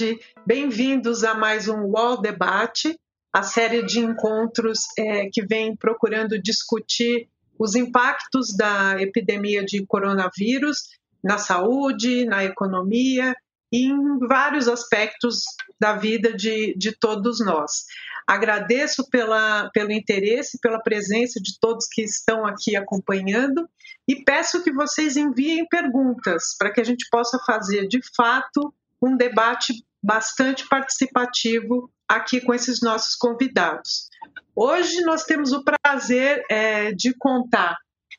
tarde. Bem-vindos a mais um UOL Debate, a série de encontros é, que vem procurando discutir os impactos da epidemia de coronavírus na saúde, na economia e em vários aspectos da vida de, de todos nós. Agradeço pela, pelo interesse, pela presença de todos que estão aqui acompanhando e peço que vocês enviem perguntas para que a gente possa fazer de fato um debate bastante participativo aqui com esses nossos convidados. Hoje nós temos o prazer é, de contar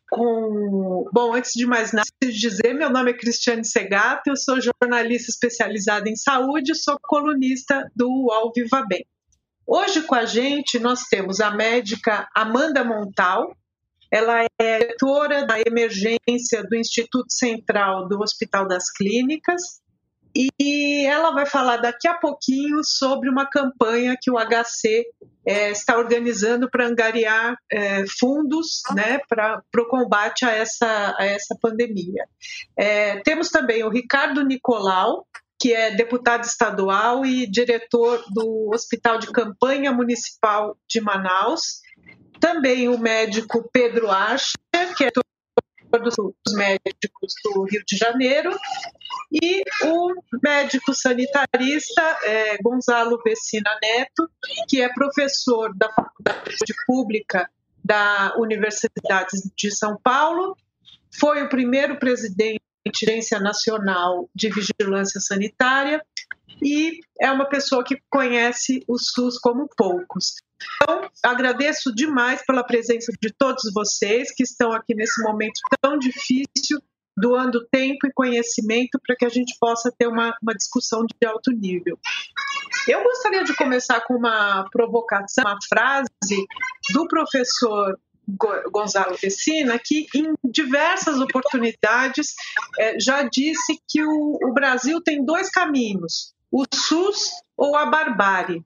com. Bom, antes de mais nada, dizer, meu nome é Cristiane Segato, eu sou jornalista especializada em saúde, sou colunista do UOL Viva Bem. Hoje com a gente nós temos a médica Amanda Montal, ela é diretora da emergência do Instituto Central do Hospital das Clínicas e ela vai falar daqui a pouquinho sobre uma campanha que o HC é, está organizando para angariar é, fundos né, para o combate a essa, a essa pandemia. É, temos também o Ricardo Nicolau, que é deputado estadual e diretor do Hospital de Campanha Municipal de Manaus. Também o médico Pedro Archer, que é dos médicos do Rio de Janeiro, e o médico sanitarista é, Gonzalo Vecina Neto, que é professor da Faculdade Pública da Universidade de São Paulo, foi o primeiro presidente Agência Nacional de Vigilância Sanitária e é uma pessoa que conhece o SUS como poucos. Então, agradeço demais pela presença de todos vocês que estão aqui nesse momento tão difícil, doando tempo e conhecimento para que a gente possa ter uma, uma discussão de alto nível. Eu gostaria de começar com uma provocação, uma frase do professor Gonzalo Vecina, que em diversas oportunidades é, já disse que o, o Brasil tem dois caminhos: o SUS ou a barbárie.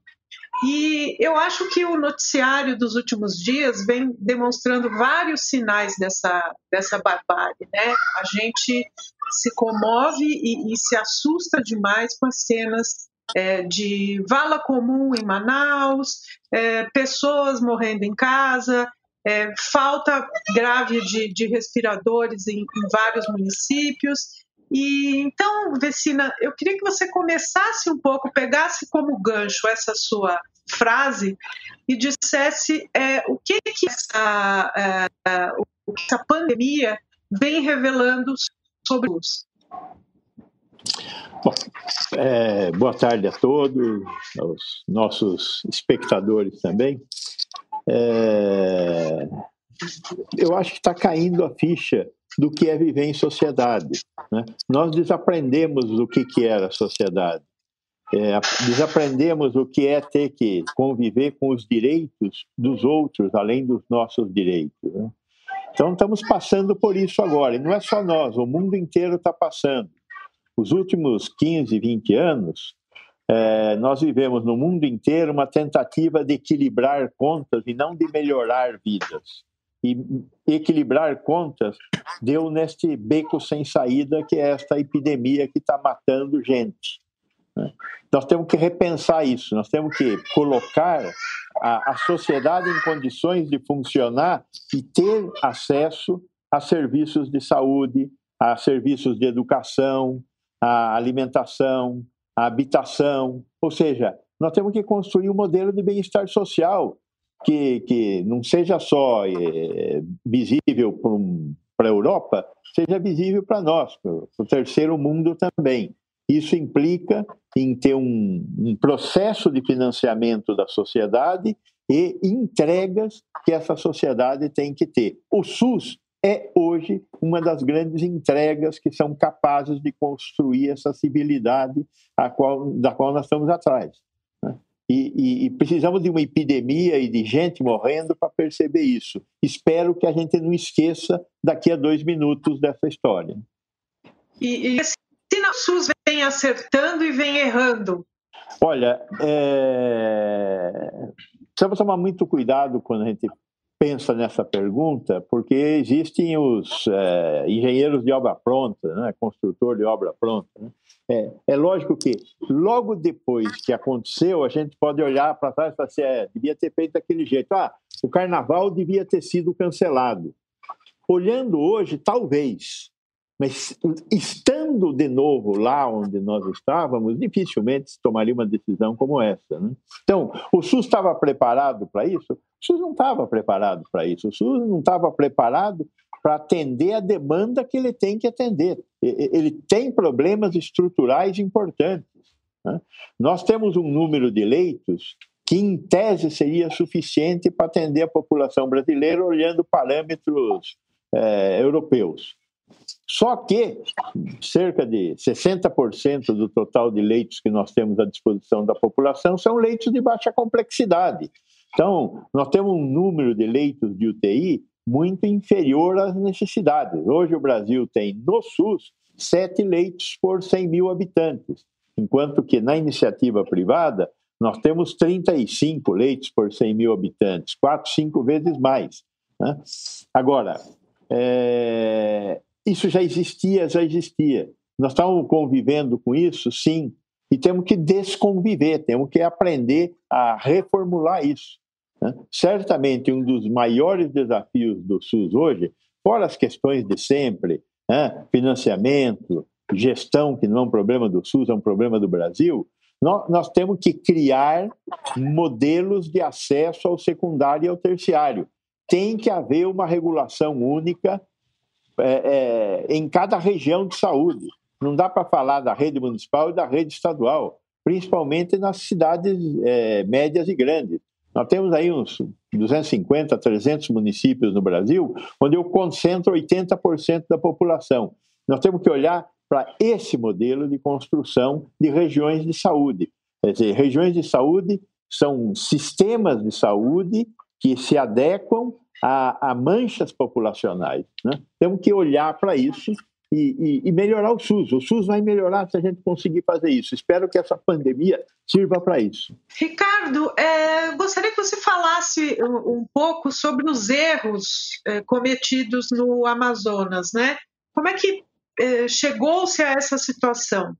E eu acho que o noticiário dos últimos dias vem demonstrando vários sinais dessa, dessa barbárie. Né? A gente se comove e, e se assusta demais com as cenas é, de vala comum em Manaus, é, pessoas morrendo em casa, é, falta grave de, de respiradores em, em vários municípios. E então, Vecina, eu queria que você começasse um pouco, pegasse como gancho essa sua frase e dissesse é, o que, que essa, é, essa pandemia vem revelando sobre os. Bom, é, boa tarde a todos, aos nossos espectadores também. É, eu acho que está caindo a ficha do que é viver em sociedade. Né? Nós desaprendemos o que, que era a sociedade. É, desaprendemos o que é ter que conviver com os direitos dos outros, além dos nossos direitos. Né? Então, estamos passando por isso agora. E não é só nós, o mundo inteiro está passando. Os últimos 15, 20 anos, é, nós vivemos no mundo inteiro uma tentativa de equilibrar contas e não de melhorar vidas e equilibrar contas deu neste beco sem saída que é esta epidemia que está matando gente. Né? Nós temos que repensar isso, nós temos que colocar a, a sociedade em condições de funcionar e ter acesso a serviços de saúde, a serviços de educação, a alimentação, a habitação, ou seja, nós temos que construir um modelo de bem-estar social que, que não seja só é, visível para a Europa, seja visível para nós, para o terceiro mundo também. Isso implica em ter um, um processo de financiamento da sociedade e entregas que essa sociedade tem que ter. O SUS é hoje uma das grandes entregas que são capazes de construir essa civilidade qual, da qual nós estamos atrás. E, e, e, precisamos de uma epidemia e de gente morrendo para perceber isso. Espero que a gente não esqueça daqui a dois minutos dessa história. E, e se o SUS vem acertando e vem errando? Olha, é... precisamos tomar muito cuidado quando a gente pensa nessa pergunta porque existem os é, engenheiros de obra pronta, né? construtor de obra pronta. Né? É, é, lógico que logo depois que aconteceu, a gente pode olhar para trás e falar assim, é, devia ter feito daquele jeito. Ah, o carnaval devia ter sido cancelado. Olhando hoje, talvez, mas estando de novo lá onde nós estávamos, dificilmente se tomaria uma decisão como essa. Né? Então, o SUS estava preparado para isso? O SUS não estava preparado para isso. O SUS não estava preparado para atender a demanda que ele tem que atender. Ele tem problemas estruturais importantes. Né? Nós temos um número de leitos que, em tese, seria suficiente para atender a população brasileira olhando parâmetros é, europeus. Só que cerca de 60% do total de leitos que nós temos à disposição da população são leitos de baixa complexidade. Então, nós temos um número de leitos de UTI muito inferior às necessidades. Hoje, o Brasil tem no SUS sete leitos por 100 mil habitantes, enquanto que na iniciativa privada nós temos 35 leitos por 100 mil habitantes, quatro, cinco vezes mais. Né? Agora, é, isso já existia, já existia. Nós estamos convivendo com isso, sim, e temos que desconviver, temos que aprender a reformular isso. Né? Certamente, um dos maiores desafios do SUS hoje, fora as questões de sempre, né? financiamento, gestão, que não é um problema do SUS, é um problema do Brasil, nós, nós temos que criar modelos de acesso ao secundário e ao terciário. Tem que haver uma regulação única é, é, em cada região de saúde. Não dá para falar da rede municipal e da rede estadual, principalmente nas cidades é, médias e grandes. Nós temos aí uns 250, 300 municípios no Brasil, onde eu concentro 80% da população. Nós temos que olhar para esse modelo de construção de regiões de saúde. Quer dizer, regiões de saúde são sistemas de saúde que se adequam a, a manchas populacionais. Né? Temos que olhar para isso e, e, e, melhorar o SUS. O SUS vai melhorar se a gente conseguir fazer isso. Espero que essa pandemia sirva para isso. Ricardo, é, gostaria que você falasse um, um pouco sobre os erros é, cometidos no Amazonas, né? Como é que é, chegou-se a essa situação?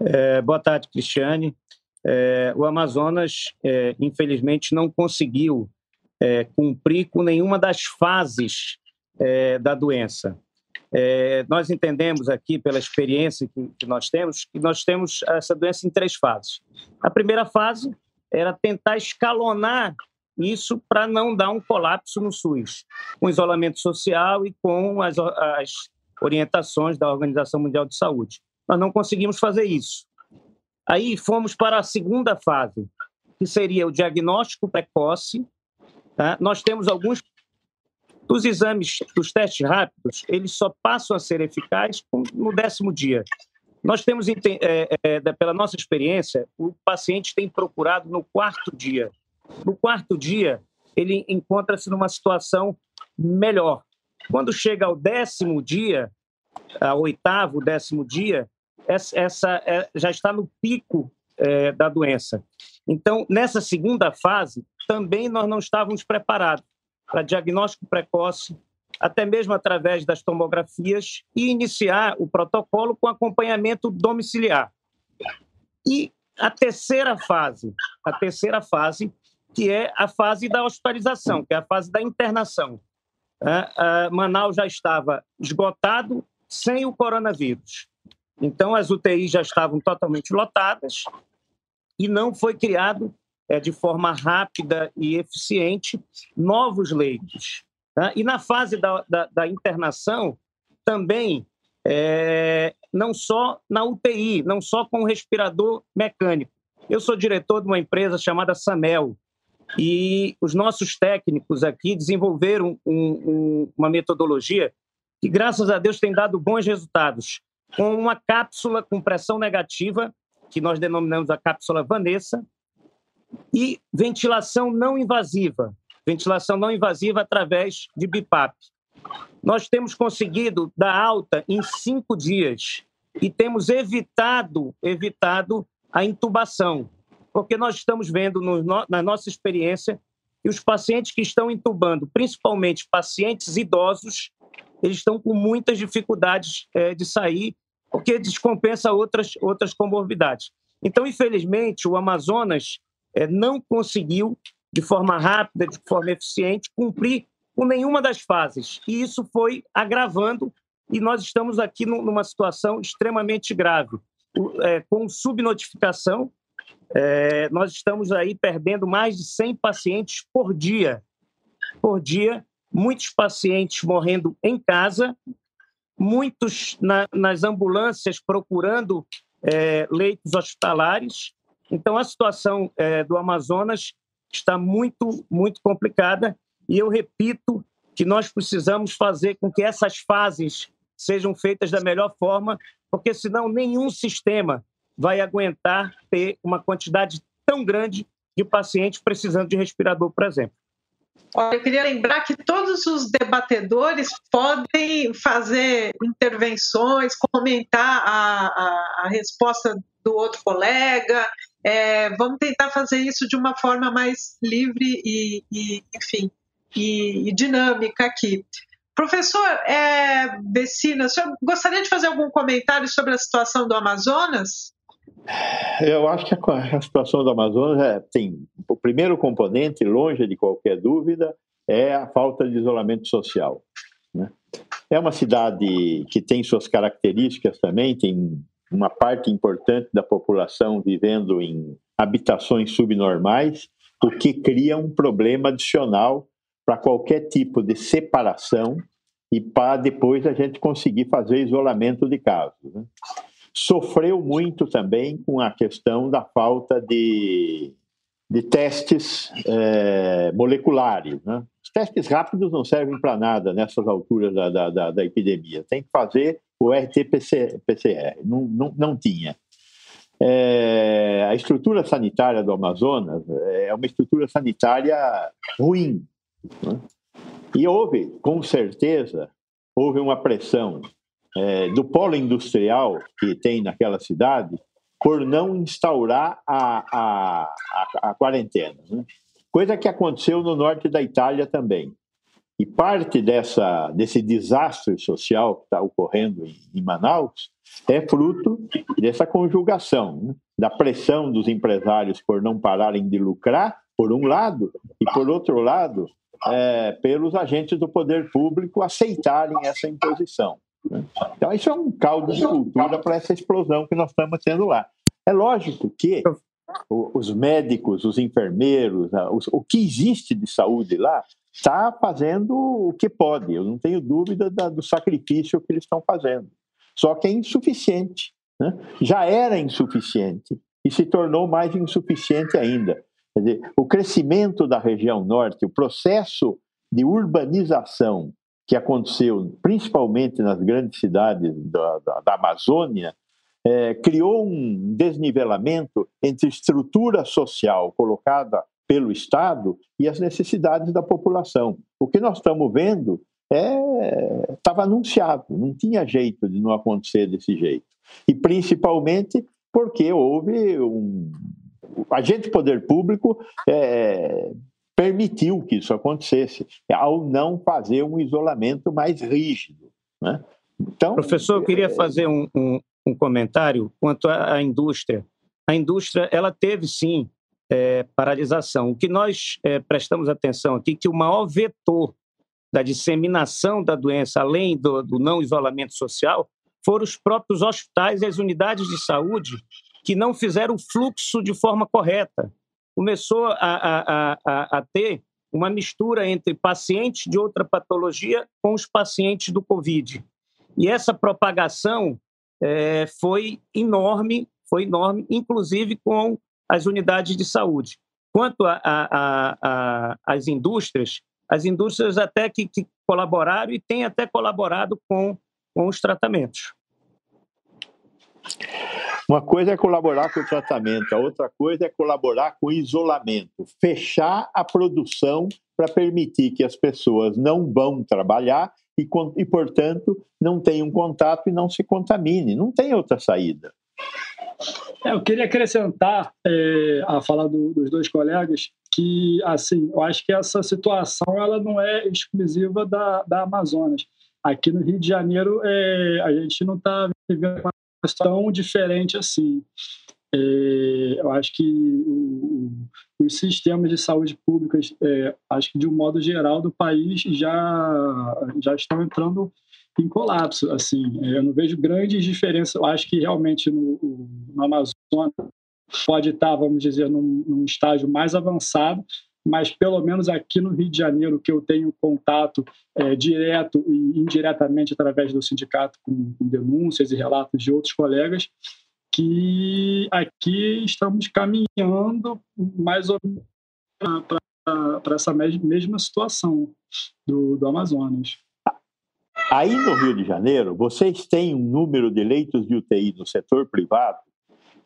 É, boa tarde, Cristiane. É, o Amazonas, é, infelizmente, não conseguiu é, cumprir com nenhuma das fases é, da doença. É, nós entendemos aqui, pela experiência que, que, nós temos, que nós temos essa doença em três fases. A primeira fase era tentar escalonar isso para não dar um colapso no SUS, com isolamento social e com as, as orientações da Organização Mundial de Saúde. Nós não conseguimos fazer isso. Aí fomos para a segunda fase, que seria o diagnóstico precoce Tá? Nós temos alguns dos exames, dos testes rápidos, eles só passam a ser eficazes no décimo dia. Nós temos, é, é, pela nossa experiência, o paciente tem procurado no quarto dia. No quarto dia, ele encontra-se numa situação melhor. Quando chega ao décimo dia, ao oitavo, décimo dia, essa, essa é, já está no pico é, da doença. Então, nessa segunda fase, também nós não estávamos preparados para diagnóstico precoce, até mesmo através das tomografias, e iniciar o protocolo com acompanhamento domiciliar. E a terceira fase, a terceira fase, que é a fase da hospitalização, que é a fase da internação. Manaus já estava esgotado sem o coronavírus. Então, as UTIs já estavam totalmente lotadas e não foi criado é, de forma rápida e eficiente novos leitos. Tá? E na fase da, da, da internação, também, é, não só na UTI, não só com respirador mecânico. Eu sou diretor de uma empresa chamada Samel, e os nossos técnicos aqui desenvolveram um, um, uma metodologia que, graças a Deus, tem dado bons resultados, com uma cápsula com pressão negativa, que nós denominamos a cápsula Vanessa, e ventilação não invasiva, ventilação não invasiva através de BIPAP. Nós temos conseguido dar alta em cinco dias e temos evitado, evitado a intubação, porque nós estamos vendo no, na nossa experiência e os pacientes que estão entubando, principalmente pacientes idosos, eles estão com muitas dificuldades é, de sair, porque descompensa outras, outras comorbidades. Então, infelizmente, o Amazonas é, não conseguiu, de forma rápida, de forma eficiente, cumprir com nenhuma das fases. E isso foi agravando, e nós estamos aqui numa situação extremamente grave, é, com subnotificação. É, nós estamos aí perdendo mais de 100 pacientes por dia. Por dia, muitos pacientes morrendo em casa, muitos na, nas ambulâncias procurando é, leitos hospitalares. Então, a situação é, do Amazonas está muito, muito complicada. E eu repito que nós precisamos fazer com que essas fases sejam feitas da melhor forma, porque senão nenhum sistema vai aguentar ter uma quantidade tão grande de pacientes precisando de respirador, por exemplo. Olha, eu queria lembrar que todos os debatedores podem fazer intervenções, comentar a, a, a resposta do outro colega. É, vamos tentar fazer isso de uma forma mais livre e, e enfim, e, e, dinâmica aqui. Professor é, o senhor gostaria de fazer algum comentário sobre a situação do Amazonas? Eu acho que a, situação do Amazonas é, tem o primeiro componente, longe de qualquer dúvida, é a falta de isolamento social. Né? É uma cidade que tem suas características também, tem uma parte importante da população vivendo em habitações subnormais, o que cria um problema adicional para qualquer tipo de separação e para depois a gente conseguir fazer isolamento de casos. Né? Sofreu muito também com a questão da falta de, de testes é, moleculares. Né? Os testes rápidos não servem para nada nessas alturas da, da, da, da, epidemia. Tem que fazer o RT-PCR. Não, não, não tinha. É, a estrutura sanitária do Amazonas é uma estrutura sanitária ruim. Né? E houve, com certeza, houve uma pressão é, do polo industrial que tem naquela cidade por não instaurar a, a, a, a quarentena. Né? Coisa que aconteceu no norte da Itália também. E parte dessa, desse desastre social que está ocorrendo em, em, Manaus é fruto dessa conjugação, né? da pressão dos empresários por não pararem de lucrar, por um lado, e por outro lado, é, pelos agentes do poder público aceitarem essa imposição. Então, isso é um caldo de cultura para essa explosão que nós estamos tendo lá. É lógico que os médicos, os enfermeiros, o que existe de saúde lá, está fazendo o que pode. Eu não tenho dúvida do sacrifício que eles estão fazendo. Só que é insuficiente. Né? Já era insuficiente e se tornou mais insuficiente ainda. Quer dizer, o crescimento da região norte, o processo de urbanização que aconteceu principalmente nas grandes cidades da, da, da Amazônia, é, criou um desnivelamento entre estrutura social colocada pelo Estado e as necessidades da população. O que nós estamos vendo estava é, anunciado, não tinha jeito de não acontecer desse jeito. E principalmente porque houve um. agente poder público é, permitiu que isso acontecesse, ao não fazer um isolamento mais rígido. Né? Então, Professor, eu queria é... fazer um, um, um, comentário quanto à indústria. A indústria ela teve, sim, é, paralisação. O que nós é, prestamos atenção aqui é que o maior vetor da disseminação da doença, além do, do não isolamento social, foram os próprios hospitais e as unidades de saúde que não fizeram o fluxo de forma correta começou a, a, a, a ter uma mistura entre pacientes de outra patologia com os pacientes do Covid. E essa propagação é, foi enorme, foi enorme, inclusive com as unidades de saúde. Quanto às indústrias, as indústrias até que, que, colaboraram e têm até colaborado com, com os tratamentos. Uma coisa é colaborar com o tratamento, a outra coisa é colaborar com o isolamento, fechar a produção para permitir que as pessoas não vão trabalhar e, e, portanto, não tenham contato e não se contamine. Não tem outra saída. É, eu queria acrescentar é, a fala do, dos dois colegas que, assim, eu acho que essa situação ela não é exclusiva da, da Amazonas. Aqui no Rio de Janeiro, é, a gente não está vivendo situação diferente assim. É, eu acho que o, os sistemas de saúde pública, é, acho que de um modo geral do país já já estão entrando em colapso. Assim, é, eu não vejo grandes diferenças. Eu acho que realmente no, no Amazonas pode estar, vamos dizer, num, num estágio mais avançado, mas pelo menos aqui no Rio de Janeiro, que eu tenho contato é, direto e indiretamente através do sindicato com, com, denúncias e relatos de outros colegas, que aqui estamos caminhando mais ou menos para essa mesma situação do, do Amazonas. Aí no Rio de Janeiro, vocês têm um número de leitos de UTI no setor privado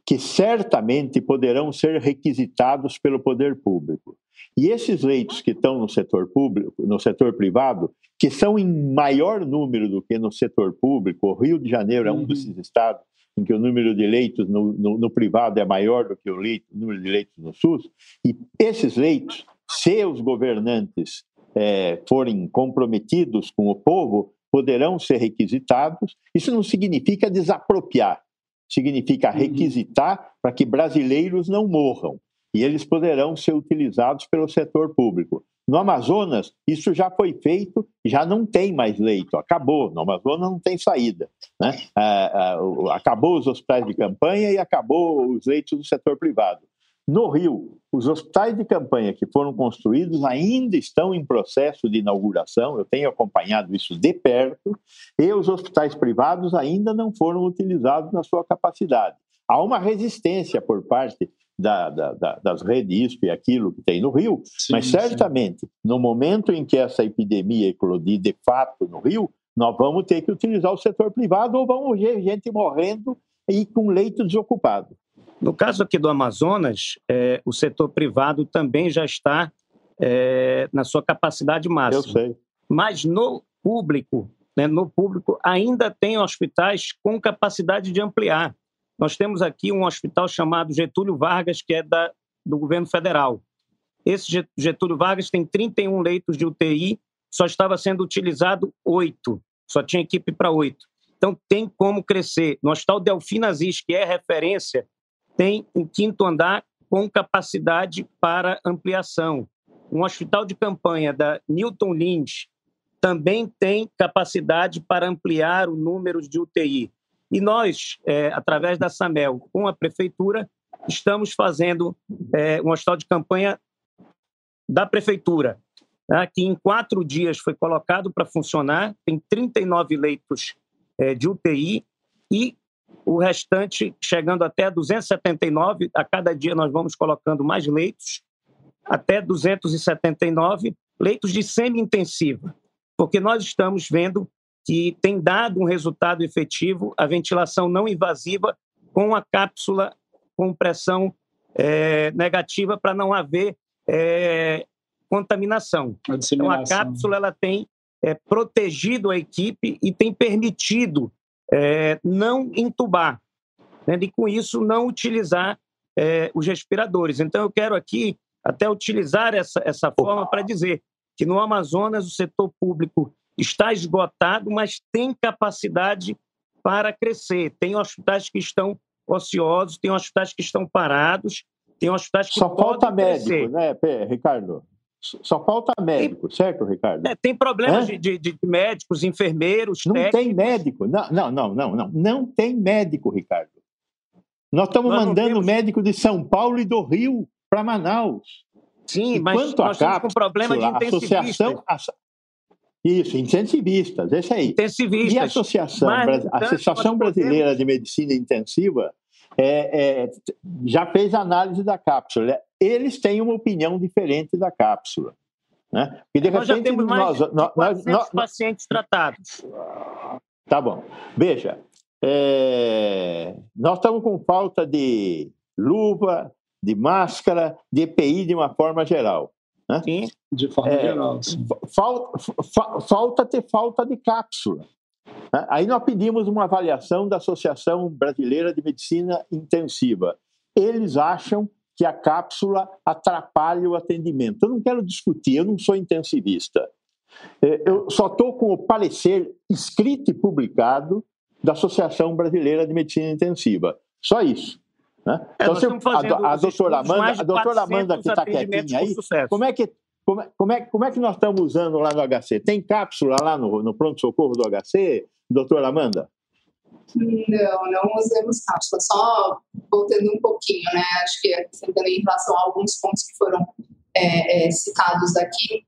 que certamente poderão ser requisitados pelo poder público. E esses leitos que estão no setor público, no setor privado, que são em maior número do que no setor público, o Rio de Janeiro é um uhum. desses estados em que o número de leitos no, no, no privado é maior do que o, leito, o, número de leitos no SUS, e esses leitos, se os governantes é, forem comprometidos com o povo, poderão ser requisitados. Isso não significa desapropriar, significa uhum. requisitar para que brasileiros não morram. E eles poderão ser utilizados pelo setor público. No Amazonas, isso já foi feito, já não tem mais leito, acabou. No Amazonas não tem saída. Né? Ah, ah, acabou os hospitais de campanha e acabou os leitos do setor privado. No Rio, os hospitais de campanha que foram construídos ainda estão em processo de inauguração, eu tenho acompanhado isso de perto, e os hospitais privados ainda não foram utilizados na sua capacidade. Há uma resistência por parte da, da, da, das redes ISP, aquilo que tem no Rio, sim, mas certamente, sim. no momento em que essa epidemia eclodir de fato no Rio, nós vamos ter que utilizar o setor privado ou vamos ver gente morrendo e com leito desocupado. No caso aqui do Amazonas, é, o setor privado também já está é, na sua capacidade máxima. Eu sei. Mas no público, né, no público ainda tem hospitais com capacidade de ampliar. Nós temos aqui um hospital chamado Getúlio Vargas, que é da, do governo federal. Esse Getúlio Vargas tem 31 leitos de UTI, só estava sendo utilizado oito, só tinha equipe para oito. Então tem como crescer. No Hospital Delfim Aziz, que é referência tem um quinto andar com capacidade para ampliação. Um hospital de campanha da Newton Lynch também tem capacidade para ampliar o número de UTI. E nós, é, através da SAMEL, com a prefeitura, estamos fazendo é, um hospital de campanha da prefeitura, né, que em quatro dias foi colocado para funcionar, tem 39 leitos é, de UTI e o restante chegando até 279. A cada dia nós vamos colocando mais leitos, até 279 leitos de semi-intensiva, porque nós estamos vendo que tem dado um resultado efetivo a ventilação não invasiva com a cápsula com pressão é, negativa para não haver é, contaminação. A então a cápsula ela tem é, protegido a equipe e tem permitido não entubar, né, e com isso não utilizar os respiradores. Então eu quero aqui até utilizar essa, essa forma para dizer que no Amazonas o setor público está esgotado, mas tem capacidade para crescer. Tem hospitais que estão ociosos, tem hospitais que estão parados, tem hospitais que Só falta médico, né, Ricardo? Só falta médico, tem, certo, Ricardo? É, tem problemas de, de, de, médicos, enfermeiros, Não técnicos. tem médico. Não, não, não, não, não. Não tem médico, Ricardo. Nós estamos Nós mandando temos... médico de São Paulo e do Rio para Manaus. Sim, mas nós estamos com problema de intensivistas. Associação, isso, intensivistas, esse aí. Intensivistas. E a Associação, a Associação Brasileira podemos... de Medicina Intensiva é, é, já fez análise da cápsula. Eles têm uma opinião diferente da cápsula. Né? E de nós repente, já temos mais nós, nós, nós, pacientes tratados. Tá bom. Veja, é, nós estamos com falta de luva, de máscara, de EPI de uma forma geral. Né? Sim, de forma é, geral. Falta, falta ter falta de cápsula. Né? Aí nós pedimos uma avaliação da Associação Brasileira de Medicina Intensiva. Eles acham que a cápsula atrapalha o atendimento. Eu não quero discutir, eu não sou intensivista. É, eu só estou com o parecer escrito e publicado da Associação Brasileira de Medicina Intensiva. Só isso. Né? É, então, a, a, doutora Amanda, a doutora Amanda que está quietinha aí, como é que como é, como, é, como é que nós estamos usando lá no HC? Tem cápsula lá no, no pronto-socorro do HC, doutora Amanda? Não, não usamos cápsula, só voltando um pouquinho, né? Acho que acrescentando em relação a alguns pontos que foram é, é, citados aqui.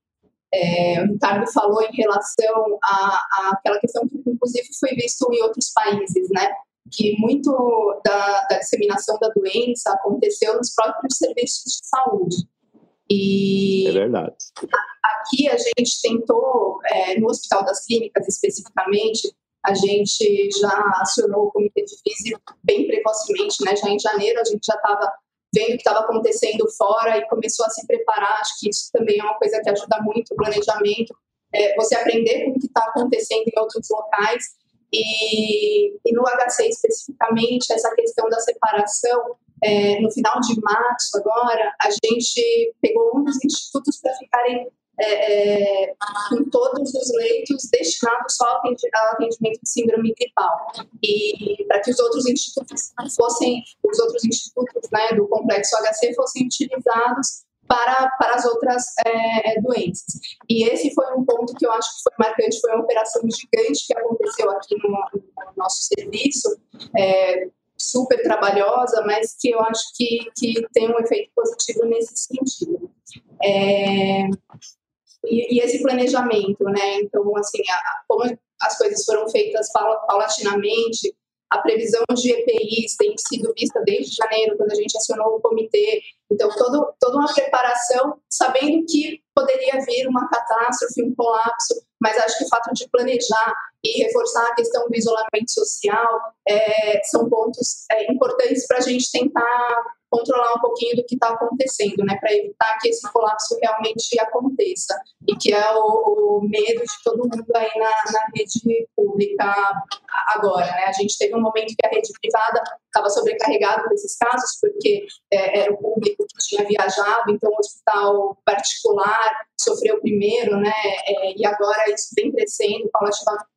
É, o Ricardo falou em relação à, àquela questão que, inclusive, foi visto em outros países, né? Que muito da, da disseminação da doença aconteceu nos próprios serviços de saúde. E é verdade. Aqui a gente tentou, é, no Hospital das Clínicas especificamente, a gente já acionou o comitê de física bem precocemente, né? Já em janeiro a gente já estava vendo o que estava acontecendo fora e começou a se preparar. Acho que isso também é uma coisa que ajuda muito o planejamento. É, você aprender com o que está acontecendo em outros locais. E, e, no HC especificamente, essa questão da separação é, no final de março, agora, a gente pegou um dos institutos para ficarem é, é, com todos os leitos destinados só ao atendimento de síndrome gripal. E para que os outros institutos fossem, os outros institutos né, do complexo HC fossem utilizados para, para as outras é, doenças. E esse foi um ponto que eu acho que foi marcante, foi uma operação gigante que aconteceu aqui no, no nosso serviço, é, super trabalhosa, mas que eu acho que, que tem um efeito positivo nesse sentido. É, e, e, esse planejamento, né? Então, assim, a, como as coisas foram feitas paulatinamente, a previsão de EPIs tem sido vista desde janeiro, quando a gente acionou o comitê. Então, todo, toda uma preparação, sabendo que poderia vir uma catástrofe, um colapso, mas acho que o fato de planejar e reforçar a questão do isolamento social é, são pontos é, importantes para a gente tentar controlar um pouquinho do que está acontecendo, né, para evitar que esse colapso realmente aconteça e que é o, o medo de todo mundo aí na, na, rede pública agora, né? A gente teve um momento que a rede privada estava sobrecarregada desses casos porque é, era o público que tinha viajado, então o hospital particular sofreu primeiro, né? É, e agora isso vem crescendo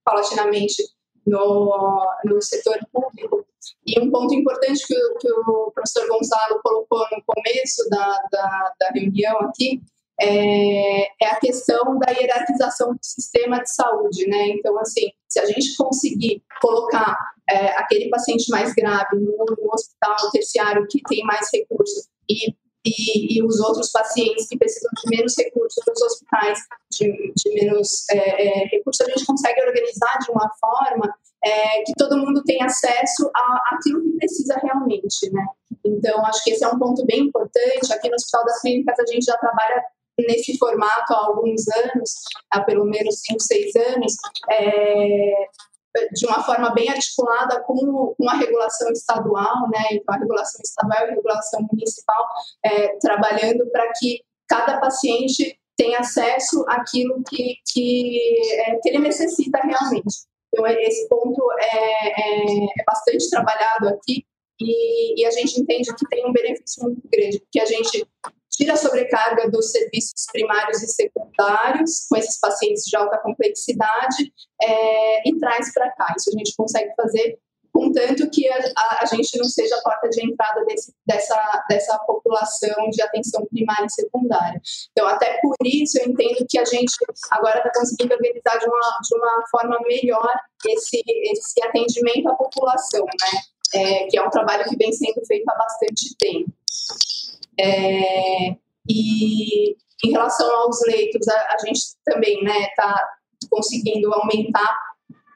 paulatinamente no, no setor público. E um ponto importante que, o, que o professor Gonzalo colocou no começo da, da, da reunião aqui é, é, a questão da hierarquização do sistema de saúde, né? Então, assim, se a gente conseguir colocar é, aquele paciente mais grave no, no, hospital terciário que tem mais recursos e, e, e, os outros pacientes que precisam de menos recursos nos hospitais de, de menos é, é recursos, a gente consegue organizar de uma forma é, que todo mundo tem acesso àquilo que precisa realmente, né? Então, acho que esse é um ponto bem importante. Aqui no Hospital das Clínicas, a gente já trabalha nesse formato há alguns anos, há pelo menos 5, 6 anos, é, de uma forma bem articulada com, com a regulação estadual, né? Então, a regulação estadual e a regulação municipal, é, trabalhando para que cada paciente tenha acesso àquilo que, que, é, que ele necessita realmente. Então, é, esse ponto é, é, é bastante trabalhado aqui e, e, a gente entende que tem um benefício muito grande, porque a gente tira a sobrecarga dos serviços primários e secundários com esses pacientes de alta complexidade é, e traz para cá. Isso a gente consegue fazer contanto que a, a, a, gente não seja a porta de entrada desse, dessa, dessa população de atenção primária e secundária. Então, até por isso, eu entendo que a gente agora está conseguindo organizar de uma, de uma forma melhor esse, esse atendimento à população, né? É, que é um trabalho que vem sendo feito há bastante tempo. É, e em relação aos leitos, a, a gente também está né, tá conseguindo aumentar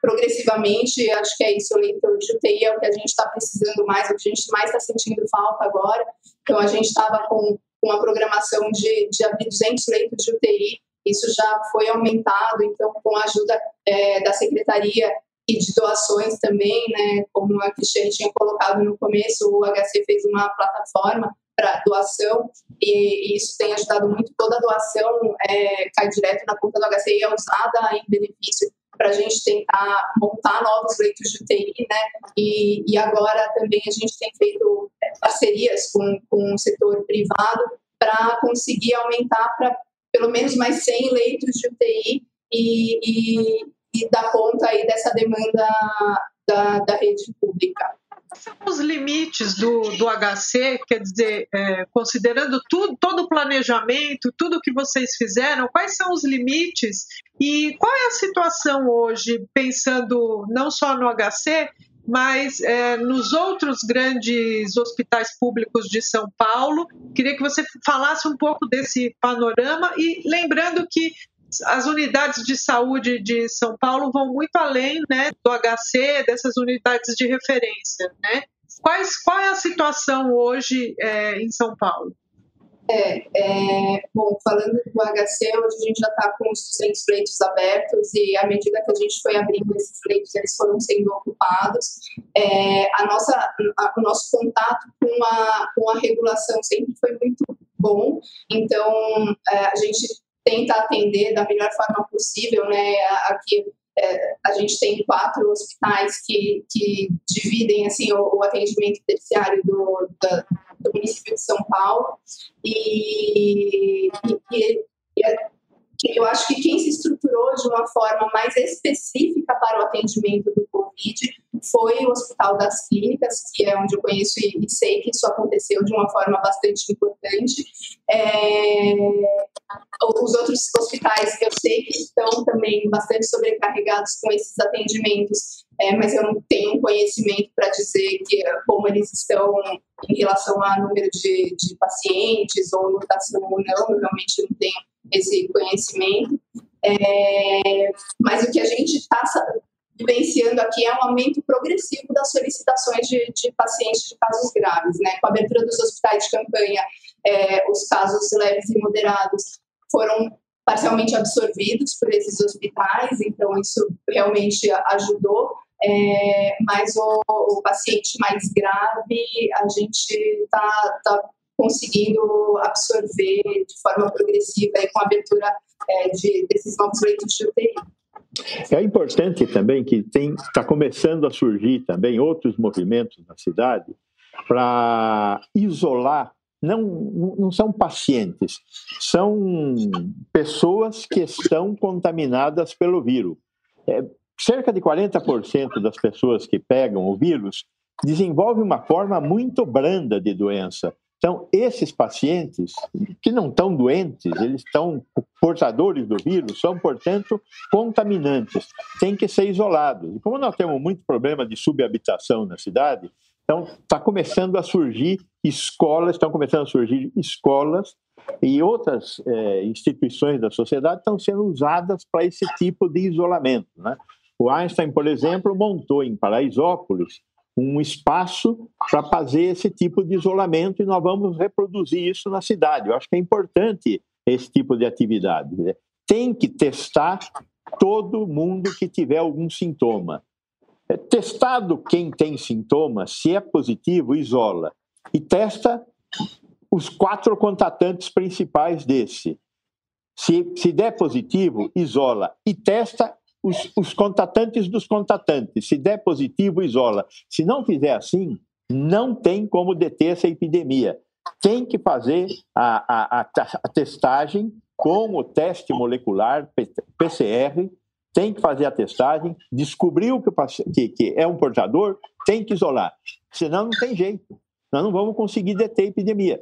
progressivamente, acho que é isso, o leitor de UTI é o que a gente está precisando mais, é o que a gente mais está sentindo falta agora. Então, a gente estava com uma programação de, de abrir 200 leitos de UTI, isso já foi aumentado, então, com a ajuda é, da Secretaria e de doações também, né, como a Cristiane tinha colocado no começo, o HC fez uma plataforma para doação e, e, isso tem ajudado muito. Toda doação é, cai direto na conta do HC e é usada em benefício a gente tentar montar novos leitos de UTI, né? E, e agora também a gente tem feito é, parcerias com, com o setor privado para conseguir aumentar para pelo menos mais 100 leitos de UTI e, e, e dar conta aí dessa demanda da, da rede pública são os limites do, do HC, quer dizer, é, considerando tudo, todo o planejamento, tudo que vocês fizeram, quais são os limites e qual é a situação hoje, pensando não só no HC, mas é, nos outros grandes hospitais públicos de São Paulo. Queria que você falasse um pouco desse panorama e lembrando que as unidades de saúde de São Paulo vão muito além né, do HC, dessas unidades de referência. Né? Quais, qual é a situação hoje é, em São Paulo? É, é, bom, falando do HC, hoje a gente já está com os 200 leitos abertos e à medida que a gente foi abrindo esses leitos, eles foram sendo ocupados. É, a nossa, a, o nosso contato com a, com a regulação sempre foi muito bom, então é, a gente tenta atender da melhor forma possível, né? Aqui é, a gente tem quatro hospitais que, que dividem assim o, o atendimento terciário do, do município de São Paulo e, e, e, e é eu acho que quem se estruturou de uma forma mais específica para o atendimento do Covid foi o Hospital das Clínicas, que é onde eu conheço e, sei que isso aconteceu de uma forma bastante importante. É, os outros hospitais eu sei que estão também bastante sobrecarregados com esses atendimentos, é, mas eu não tenho conhecimento para dizer que, como eles estão em relação ao número de, de pacientes ou lotação ou não, eu realmente não tenho esse conhecimento. É, mas o que a gente está vivenciando aqui é um aumento progressivo das solicitações de, de, pacientes de casos graves. Né? Com a abertura dos hospitais de campanha, é, os casos leves e moderados foram parcialmente absorvidos por esses hospitais, então isso realmente ajudou. É, mas o, o, paciente mais grave, a gente está tá conseguindo absorver de forma progressiva e com abertura é, de, desses novos leitos de UTI. É importante também que está começando a surgir também outros movimentos na cidade para isolar, não, não são pacientes, são pessoas que estão contaminadas pelo vírus. É, cerca de 40% das pessoas que pegam o vírus desenvolvem uma forma muito branda de doença, então, esses pacientes que não estão doentes, eles estão portadores do vírus, são, portanto, contaminantes, têm que ser isolados. E como nós temos muito problema de subhabitação na cidade, então está começando a surgir escolas, estão começando a surgir escolas e outras é, instituições da sociedade estão sendo usadas para esse tipo de isolamento. Né? O Einstein, por exemplo, montou em Paraisópolis um espaço para fazer esse tipo de isolamento e nós vamos reproduzir isso na cidade. Eu acho que é importante esse tipo de atividade. Né? Tem que testar todo mundo que tiver algum sintoma. É, testado quem tem sintomas, se é positivo, isola. E testa os quatro contatantes principais desse. Se, se der positivo, isola. E testa os, os contatantes dos contatantes. Se der positivo, isola. Se não fizer assim, não tem como deter essa epidemia. Tem que fazer a, a, a, testagem com o teste molecular PCR, tem que fazer a testagem, descobriu que, que, que é um portador, tem que isolar. Senão não tem jeito. Nós não vamos conseguir deter a epidemia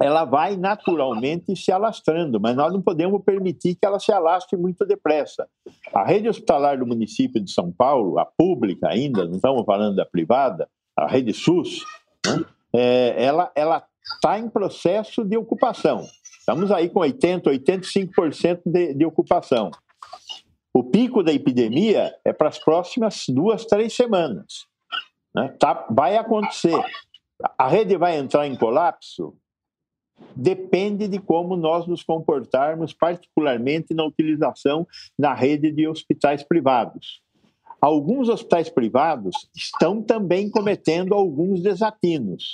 ela vai naturalmente se alastrando, mas nós não podemos permitir que ela se alastre muito depressa. A rede hospitalar do município de São Paulo, a pública ainda, não estamos falando da privada, a rede SUS, né, é, ela está em processo de ocupação. Estamos aí com 80%, 85% de, de ocupação. O pico da epidemia é para as próximas duas, três semanas. Né? Tá, vai acontecer. A rede vai entrar em colapso? Depende de como nós nos comportarmos, particularmente na utilização da rede de hospitais privados. Alguns hospitais privados estão também cometendo alguns desatinos.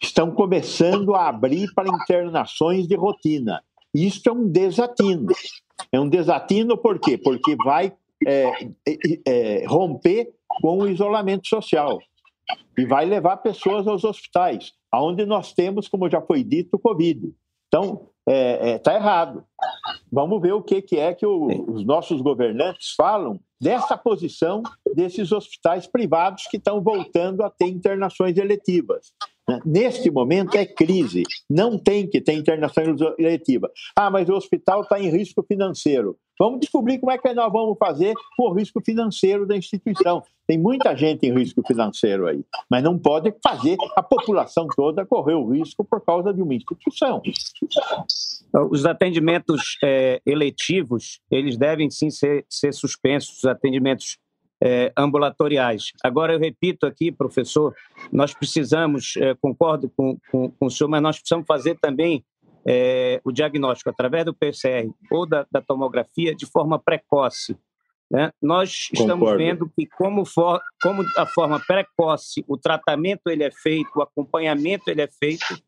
Estão começando a abrir para internações de rotina. Isso é um desatino. É um desatino por quê? Porque vai é, é, romper com o isolamento social e vai levar pessoas aos hospitais, aonde nós temos, como já foi dito, o Covid. Então, está é, é, tá errado. Vamos ver o que, que é que o, os nossos governantes falam dessa posição desses hospitais privados que estão voltando a ter internações eletivas. Né? Neste momento é crise, não tem que ter internação eletiva. Ah, mas o hospital está em risco financeiro. Vamos descobrir como é que nós vamos fazer com o risco financeiro da instituição. Tem muita gente em risco financeiro aí, mas não pode fazer a população toda correr o risco por causa de uma instituição. Os atendimentos é, eletivos, eles devem sim ser, ser suspensos, os atendimentos é, ambulatoriais. Agora, eu repito aqui, professor, nós precisamos, é, concordo com, com, com o senhor, mas nós precisamos fazer também é, o diagnóstico através do PCR ou da, da tomografia de forma precoce. Né? Nós estamos Concordo. vendo que, como, for, como a forma precoce o tratamento ele é feito, o acompanhamento ele é feito,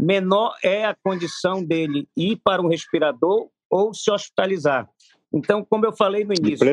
menor é a condição dele ir para um respirador ou se hospitalizar. Então, como eu falei no início,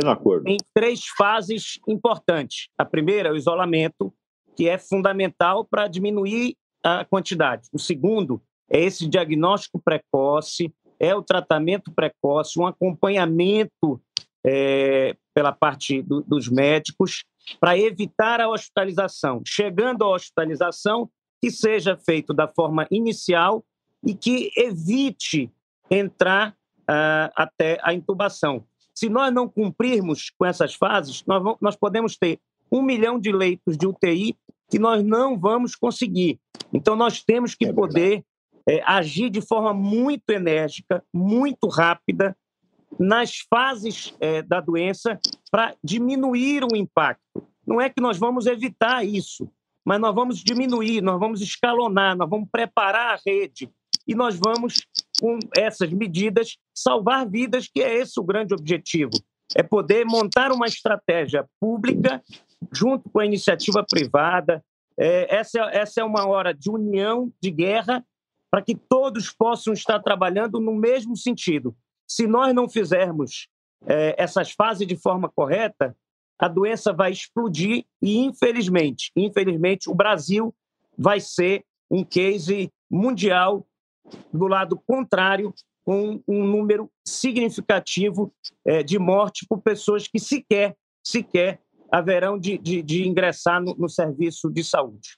tem três fases importantes. A primeira é o isolamento, que é fundamental para diminuir a quantidade. O segundo é esse diagnóstico precoce, é o tratamento precoce, um acompanhamento é, pela parte do, dos médicos para evitar a hospitalização. Chegando à hospitalização, que seja feito da forma inicial e que evite entrar uh, até a intubação. Se nós não cumprirmos com essas fases, nós, vamos, nós podemos ter um milhão de leitos de UTI que nós não vamos conseguir. Então, nós temos que é poder é, agir de forma muito enérgica, muito rápida, nas fases é, da doença, para diminuir o impacto. Não é que nós vamos evitar isso, mas nós vamos diminuir, nós vamos escalonar, nós vamos preparar a rede e nós vamos, com essas medidas, salvar vidas, que é esse o grande objetivo. É poder montar uma estratégia pública junto com a iniciativa privada. É, essa, essa é uma hora de união, de guerra, para que todos possam estar trabalhando no mesmo sentido. Se nós não fizermos é, essas fases de forma correta, a doença vai explodir e, infelizmente, infelizmente, o Brasil vai ser um case mundial do lado contrário, com um número significativo é, de morte por pessoas que sequer, sequer haverão de, de, de ingressar no, no serviço de saúde.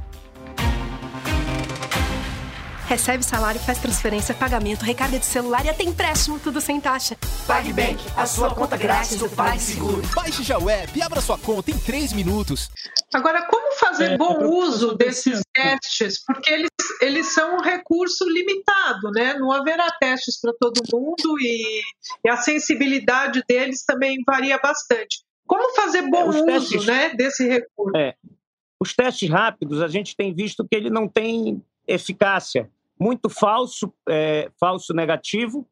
Recebe salário, faz transferência, pagamento, recarga de celular e até empréstimo, tudo sem taxa. PagBank, a sua conta grátis do PagSeguro. Baixe já o app e abra sua conta em 3 minutos. Agora, como fazer é, bom uso desses testes? Porque eles, eles são um recurso limitado, né? Não haverá testes para todo mundo e, e, a sensibilidade deles também varia bastante. Como fazer bom é, uso testes, né, desse recurso? É, os testes rápidos, a gente tem visto que ele não tem eficácia muito falso, é, falso negativo,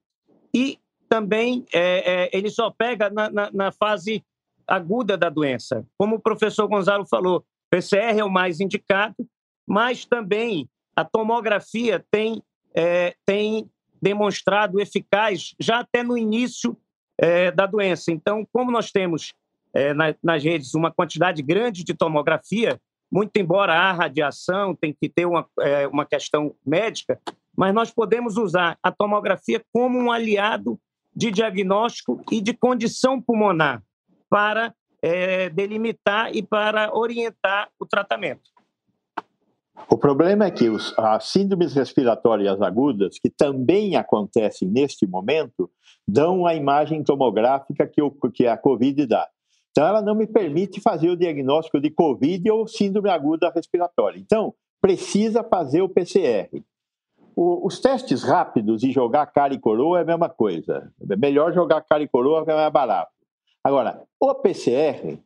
e também é, é, ele só pega na, na, na, fase aguda da doença. Como o professor Gonzalo falou, PCR é o mais indicado, mas também a tomografia tem, é, tem demonstrado eficaz já até no início é, da doença. Então, como nós temos é, na, nas redes uma quantidade grande de tomografia, muito embora a radiação tem que ter uma, é, uma questão médica, mas nós podemos usar a tomografia como um aliado de diagnóstico e de condição pulmonar para é, delimitar e para orientar o tratamento. O problema é que os, as síndromes respiratórias agudas, que também acontecem neste momento, dão a imagem tomográfica que, o, que a COVID dá. Então, ela não me permite fazer o diagnóstico de COVID ou síndrome aguda respiratória. Então, precisa fazer o PCR. O, os testes rápidos e jogar cara e coroa é a mesma coisa. É melhor jogar cara e coroa que é mais barato. Agora, o PCR,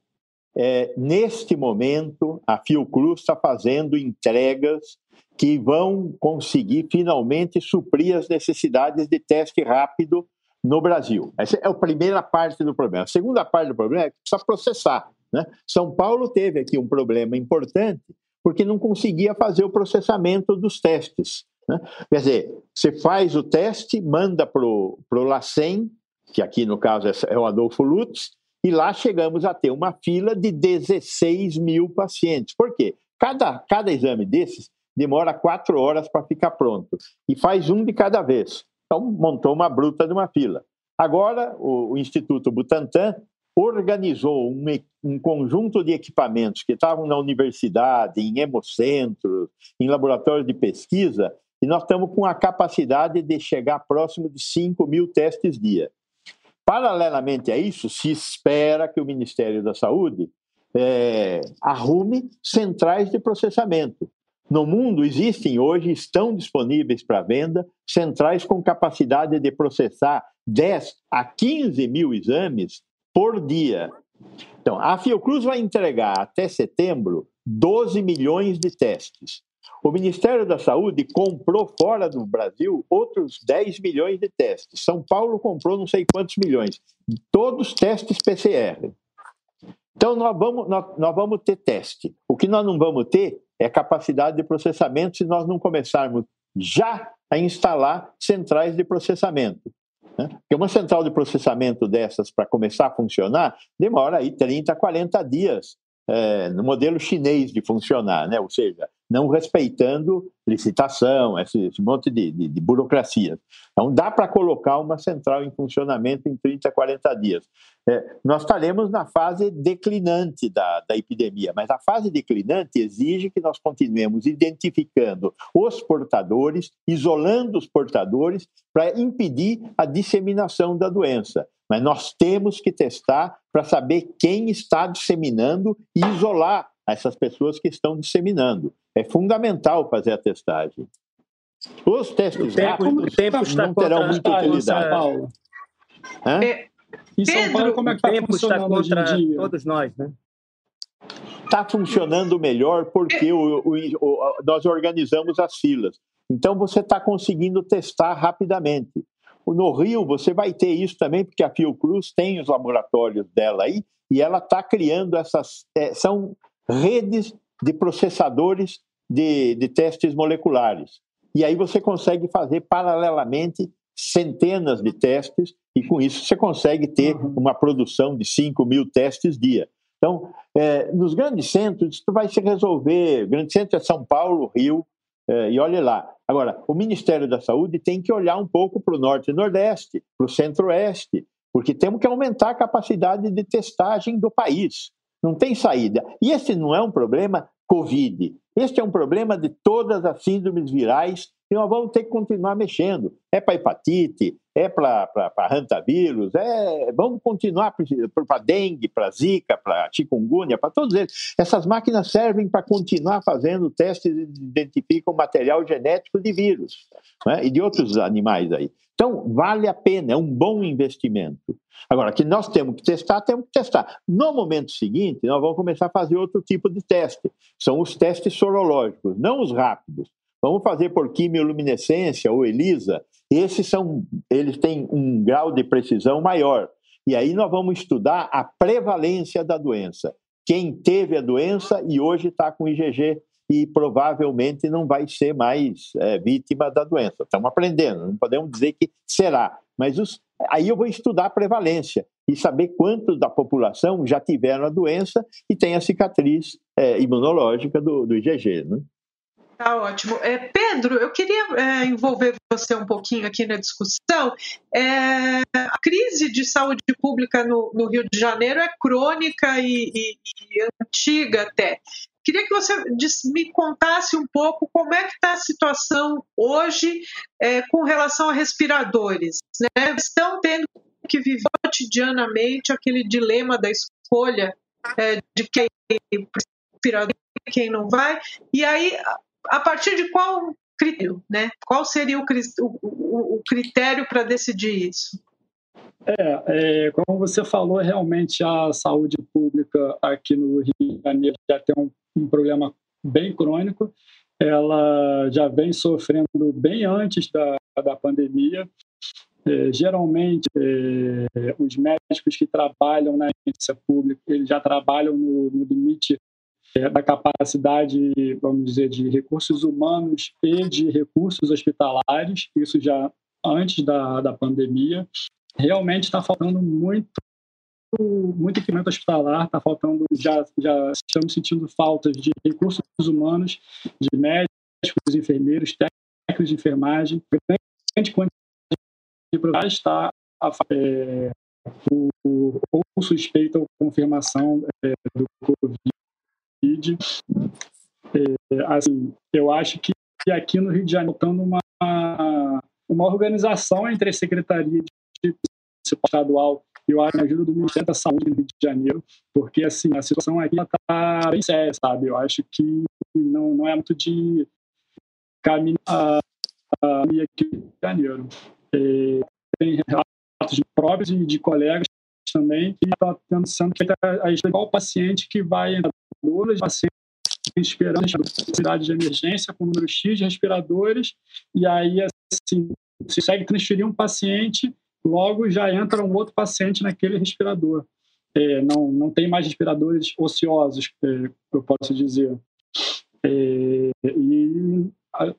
é, neste momento, a Fiocruz está fazendo entregas que vão conseguir finalmente suprir as necessidades de teste rápido no Brasil. Essa é a primeira parte do problema. A segunda parte do problema é que precisa processar. Né? São Paulo teve aqui um problema importante porque não conseguia fazer o processamento dos testes. Né? Quer dizer, você faz o teste, manda para o LACEN, que aqui no caso é o Adolfo Lutz, e lá chegamos a ter uma fila de 16 mil pacientes. Por quê? Cada, cada exame desses demora quatro horas para ficar pronto e faz um de cada vez. Então, montou uma bruta de uma fila. Agora, o, o Instituto Butantan organizou um, um, conjunto de equipamentos que estavam na universidade, em hemocentros, em laboratórios de pesquisa, e nós estamos com a capacidade de chegar próximo de 5 mil testes dia. Paralelamente a isso, se espera que o Ministério da Saúde é, arrume centrais de processamento. No mundo existem hoje, estão disponíveis para venda, centrais com capacidade de processar 10 a 15 mil exames por dia. Então, a Fiocruz vai entregar até setembro 12 milhões de testes. O Ministério da Saúde comprou fora do Brasil outros 10 milhões de testes. São Paulo comprou não sei quantos milhões. Todos testes PCR. Então, nós vamos, nós, nós vamos ter teste. O que nós não vamos ter é capacidade de processamento se nós não começarmos já a instalar centrais de processamento. Né? Porque uma central de processamento dessas, para começar a funcionar, demora aí 30, 40 dias é, no modelo chinês de funcionar, né? ou seja, não respeitando licitação, esse, esse monte de, de, de. Então, dá para colocar uma central em funcionamento em 30, 40 dias. É, nós estaremos na fase declinante da, da epidemia, mas a fase declinante exige que nós continuemos identificando os portadores, isolando os portadores, para impedir a disseminação da doença. Mas nós temos que testar para saber quem está disseminando e isolar essas pessoas que estão disseminando. É fundamental fazer a testagem. Os testes o tempo, rápidos o tempo está não terão muita utilidade. Paulo. É, em São Paulo, como é que está funcionando contra todos nós, né? Está funcionando melhor porque o, o, o, nós organizamos as filas. Então, você está conseguindo testar rapidamente. No Rio, você vai ter isso também, porque a Fiocruz tem os laboratórios dela aí, e ela está criando essas. É, são redes de processadores de, de testes moleculares. E aí você consegue fazer paralelamente centenas de testes, e com isso você consegue ter uhum. uma produção de 5 mil testes dia. Então, é, nos grandes centros, isso vai se resolver. O grande centro é São Paulo, Rio, é, e olhe lá. Agora, o Ministério da Saúde tem que olhar um pouco para o Norte e Nordeste, para o Centro-Oeste, porque temos que aumentar a capacidade de testagem do país. Não tem saída. E esse não é um problema Covid. Este é um problema de todas as síndromes virais e nós vamos ter que continuar mexendo. É para hepatite, é para hantavírus, é, vamos continuar para dengue, para zika, para chikungunya, para todos eles. Essas máquinas servem para continuar fazendo testes que identificam material genético de vírus né, e de outros animais aí. Então, vale a pena, é um bom investimento. Agora, que nós temos que testar, temos que testar. No momento seguinte, nós vamos começar a fazer outro tipo de teste. São os testes sorológicos, não os rápidos. Vamos fazer por quimioluminescência ou ELISA. Esses são, eles têm um grau de precisão maior. E aí nós vamos estudar a prevalência da doença. Quem teve a doença e hoje está com IgG e provavelmente não vai ser mais é, vítima da doença. Estamos aprendendo, não podemos dizer que será, mas os, aí eu vou estudar a prevalência e saber quantos da população já tiveram a doença e tem a cicatriz é, imunológica do, do IgG. Né? Tá ótimo. É, Pedro, eu queria é, envolver você um pouquinho aqui na discussão. É, a crise de saúde pública no, no, Rio de Janeiro é crônica e, e, e antiga até. Queria que você me contasse um pouco como é que está a situação hoje é, com relação a respiradores. Né? Estão tendo que viver cotidianamente aquele dilema da escolha é, de quem respirador e quem não vai. E aí, a partir de qual critério, né? Qual seria o, o, o critério para decidir isso? É, é, como você falou, realmente a saúde pública aqui no Rio de Janeiro já tem um um problema bem crônico. Ela já vem sofrendo bem antes da, da pandemia. É, geralmente, é, os médicos que trabalham na agência pública, eles já trabalham no, no limite é, da capacidade, vamos dizer, de recursos humanos e de recursos hospitalares, isso já antes da, da pandemia. Realmente está faltando muito muito equipamento hospitalar, está faltando, já, já estamos sentindo falta de recursos humanos, de médicos, enfermeiros, técnicos de enfermagem, grande quantidade já está é, ou, ou suspeita ou confirmação é, do Covid. É, assim, eu acho que aqui no Rio de Janeiro está uma, uma organização entre a Secretaria de Estadual e a ajuda do Ministério da Saúde no Rio de Janeiro, porque assim, a situação aqui está bem séria, sabe? Eu acho que não, não é muito de caminhar aqui no Rio de Janeiro. É, tem relatos próprios e de colegas também que está sendo feita a qual paciente que vai entrar no paciente esperando a necessidade de emergência com número X de respiradores e aí assim se consegue transferir um paciente logo já entra um outro paciente naquele respirador. É, não não tem mais respiradores ociosos é, eu posso dizer. É, e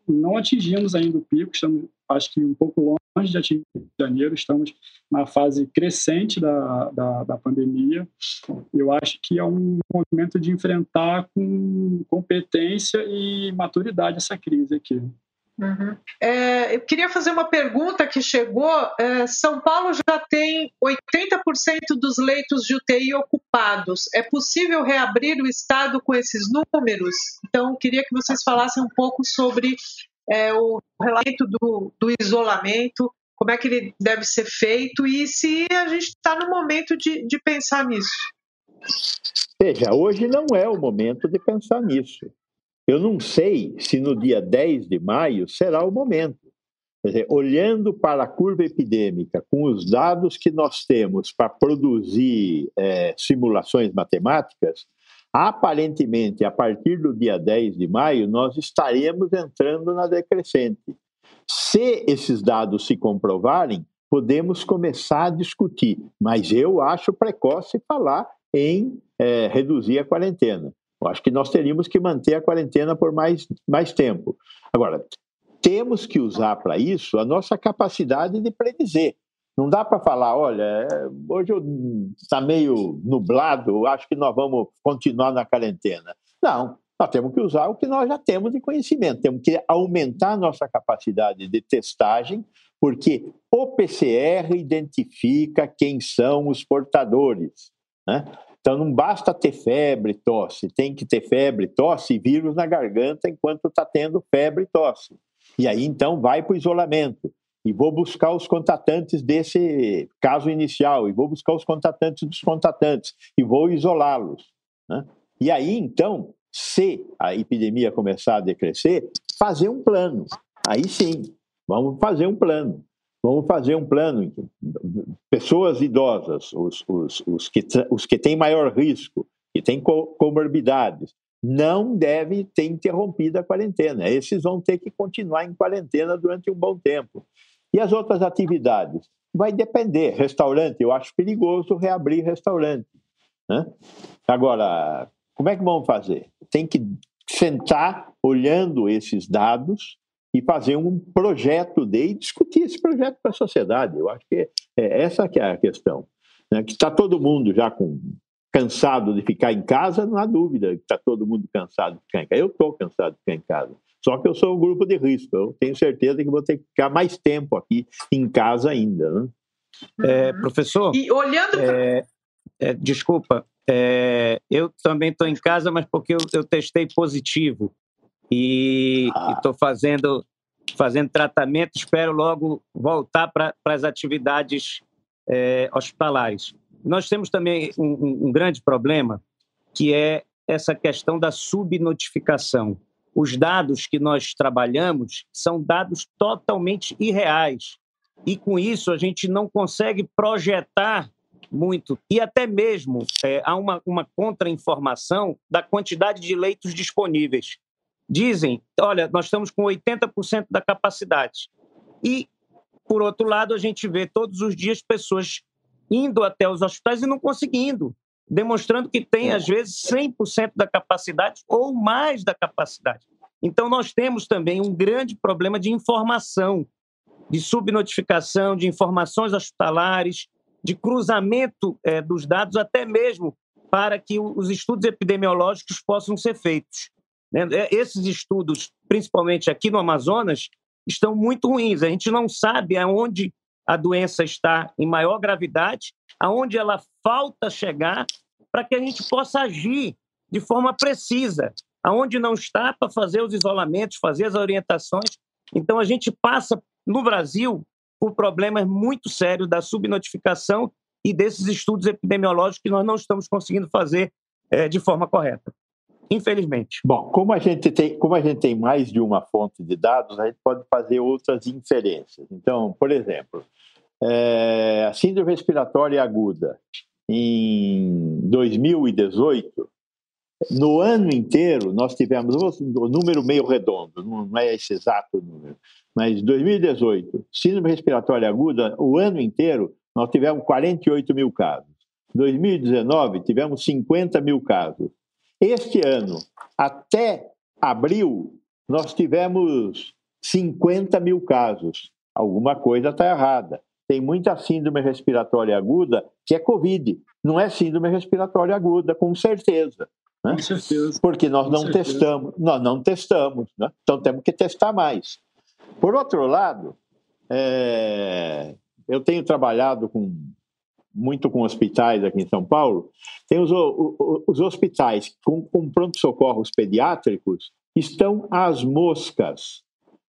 não atingimos ainda o pico, estamos, acho que um pouco longe de atingir janeiro, estamos na fase crescente da, da, da, pandemia. Eu acho que é um movimento de enfrentar com competência e maturidade essa crise aqui. Uhum. É, eu queria fazer uma pergunta que chegou. É, São Paulo já tem 80% dos leitos de UTI ocupados. É possível reabrir o estado com esses números? Então, queria que vocês falassem um pouco sobre é, o relato do, do isolamento, como é que ele deve ser feito e se a gente está no momento de, de pensar nisso. Veja, hoje não é o momento de pensar nisso. Eu não sei se no dia 10 de maio será o momento. Dizer, olhando para a curva epidêmica, com os dados que nós temos para produzir é, simulações matemáticas, aparentemente, a partir do dia 10 de maio, nós estaremos entrando na decrescente. Se esses dados se comprovarem, podemos começar a discutir, mas eu acho precoce falar em é, reduzir a quarentena. Eu acho que nós teríamos que manter a quarentena por mais, mais tempo. Agora, temos que usar para isso a nossa capacidade de predizer. Não dá para falar, olha, hoje está meio nublado, acho que nós vamos continuar na quarentena. Não, nós temos que usar o que nós já temos de conhecimento, temos que aumentar a nossa capacidade de testagem, porque o PCR identifica quem são os portadores. Né? Então não basta ter febre, tosse, tem que ter febre, tosse e vírus na garganta enquanto está tendo febre e tosse. E aí então vai para o isolamento. E vou buscar os contatantes desse caso inicial, e vou buscar os contatantes dos contatantes, e vou isolá-los. Né? E aí então, se a epidemia começar a decrescer, fazer um plano. Aí sim, vamos fazer um plano. Vamos fazer um plano. Pessoas idosas, os, os, os, que, os que têm maior risco, que têm comorbidades, não devem ter interrompido a quarentena. Esses vão ter que continuar em quarentena durante um bom tempo. E as outras atividades? Vai depender. Restaurante, eu acho perigoso reabrir restaurante. Né? Agora, como é que vamos fazer? Tem que sentar olhando esses dados e fazer um projeto de e discutir esse projeto para a sociedade. Eu acho que é essa que é a questão. Né? Que está todo mundo já com cansado de ficar em casa, não há dúvida que está todo mundo cansado de ficar em casa. Eu estou cansado de ficar em casa. Só que eu sou um grupo de risco. Eu tenho certeza que vou ter que ficar mais tempo aqui em casa ainda. Né? É, professor. E olhando. É, é, desculpa, é, eu também estou em casa, mas porque eu, eu testei positivo e estou ah. fazendo, fazendo tratamento. Espero logo voltar para as atividades é, hospitalares. Nós temos também um, um grande problema, que é essa questão da subnotificação. Os dados que nós trabalhamos são dados totalmente irreais. E com isso a gente não consegue projetar muito. E até mesmo é, há uma, uma contra-informação da quantidade de leitos disponíveis dizem: olha, nós estamos com 80% da capacidade. E por outro lado, a gente vê todos os dias pessoas indo até os hospitais e não conseguindo, demonstrando que tem, às vezes, 100% da capacidade ou mais da capacidade. Então, nós temos também um grande problema de informação, de subnotificação, de informações hospitalares, de cruzamento é, dos dados, até mesmo para que os estudos epidemiológicos possam ser feitos. Né? É, esses estudos, principalmente aqui no Amazonas, estão muito ruins. A gente não sabe aonde a doença está em maior gravidade, aonde ela falta chegar, para que a gente possa agir de forma precisa, aonde não está para fazer os isolamentos, fazer as orientações. Então a gente passa no Brasil por problemas muito sérios da subnotificação e desses estudos epidemiológicos que nós não estamos conseguindo fazer é, de forma correta infelizmente. Bom, como a gente tem, como a gente tem mais de uma fonte de dados, a gente pode fazer outras inferências. Então, por exemplo, é, a síndrome respiratória aguda em 2018, no ano inteiro nós tivemos um número meio redondo, não é esse exato número, mas 2018, síndrome respiratória aguda, o ano inteiro nós tivemos 48 mil casos. 2019 tivemos 50 mil casos. Este ano, até abril, nós tivemos 50 mil casos. Alguma coisa está errada. Tem muita síndrome respiratória aguda que é Covid. Não é síndrome respiratória aguda, com certeza. Né? Com certeza. Porque nós com não certeza. testamos, nós não testamos, né? então temos que testar mais. Por outro lado, é... eu tenho trabalhado com muito com hospitais aqui em São Paulo, tem os, os hospitais com, com pronto-socorros pediátricos estão às moscas.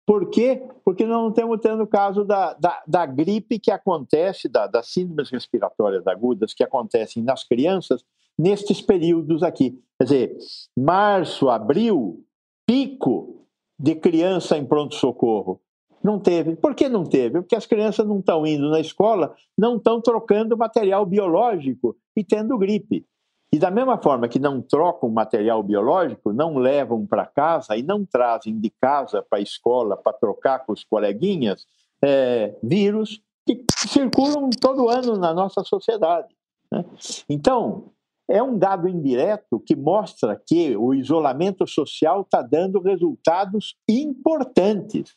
Por quê? Porque não estamos tendo caso da, da, da gripe que acontece, da, das síndromes respiratórias agudas que acontecem nas crianças nestes períodos aqui. Quer dizer, março, abril, pico de criança em pronto-socorro. Não teve. Por que não teve? Porque as crianças não estão indo na escola, não estão trocando material biológico e tendo gripe. E da mesma forma que não trocam material biológico, não levam para casa e não trazem de casa para a escola para trocar com os coleguinhas é, vírus que circulam todo ano na nossa sociedade. Né? Então, é um dado indireto que mostra que o isolamento social está dando resultados importantes.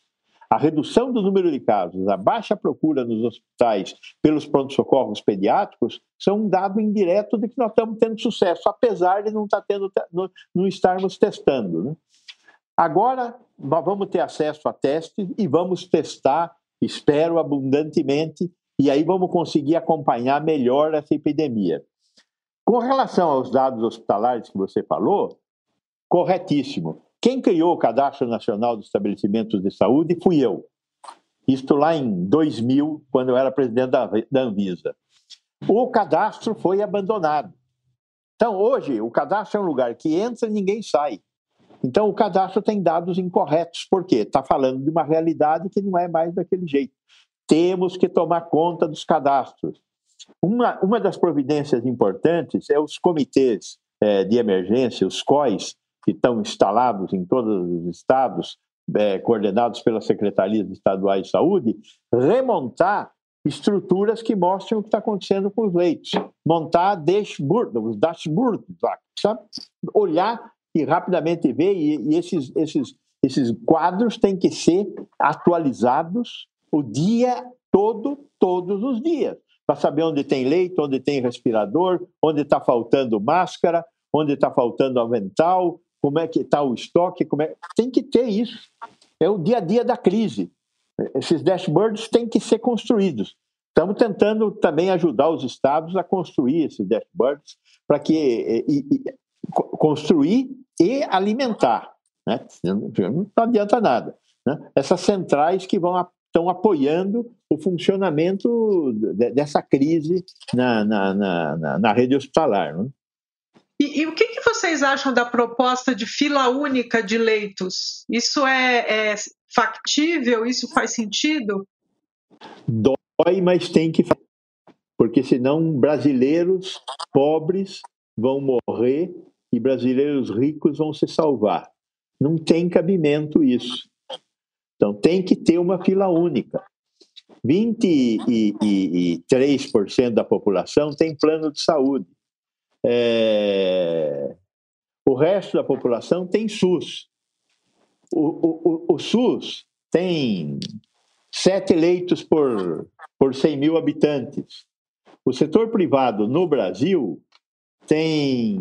A redução do número de casos, a baixa procura nos hospitais pelos pronto-socorros pediátricos são um dado indireto de que nós estamos tendo sucesso, apesar de não, estar tá tendo, não estarmos testando. Né? Agora, nós vamos ter acesso a testes e vamos testar, espero, abundantemente, e aí vamos conseguir acompanhar melhor essa epidemia. Com relação aos dados hospitalares que você falou, corretíssimo. Quem criou o Cadastro Nacional de Estabelecimentos de Saúde fui eu. Isto lá em 2000, quando eu era presidente da, da Anvisa. O cadastro foi abandonado. Então, hoje, o cadastro é um lugar que entra e ninguém sai. Então, o cadastro tem dados incorretos. Por quê? Está falando de uma realidade que não é mais daquele jeito. Temos que tomar conta dos cadastros. Uma, uma das providências importantes é os comitês é, de emergência, os COIs, que estão instalados em todos os estados, é, coordenados pelas secretarias estaduais de saúde, remontar estruturas que mostrem o que está acontecendo com os leitos, montar dashboard, os dashboards, sabe? olhar e rapidamente ver, e, e esses, esses, esses quadros têm que ser atualizados o dia todo, todos os dias, para saber onde tem leito, onde tem respirador, onde está faltando máscara, onde está faltando avental, como é que está o estoque, como é... tem que ter isso. É o dia a dia da crise. Esses dashboards têm que ser construídos. Estamos tentando também ajudar os estados a construir esses dashboards para que e, e, construir e alimentar. Né? Não adianta nada. Né? Essas centrais que vão estão apoiando o funcionamento dessa crise na, na, na, na rede hospitalar. Né? E, e, o que, que, vocês acham da proposta de fila única de leitos? Isso é, é factível? Isso faz sentido? Dói, mas tem que fazer. Porque senão brasileiros pobres vão morrer e brasileiros ricos vão se salvar. Não tem cabimento isso. Então tem que ter uma fila única. 23% da população tem plano de saúde. É... O resto da população tem SUS. O, o, o, SUS tem sete leitos por, por 100 mil habitantes. O setor privado no Brasil tem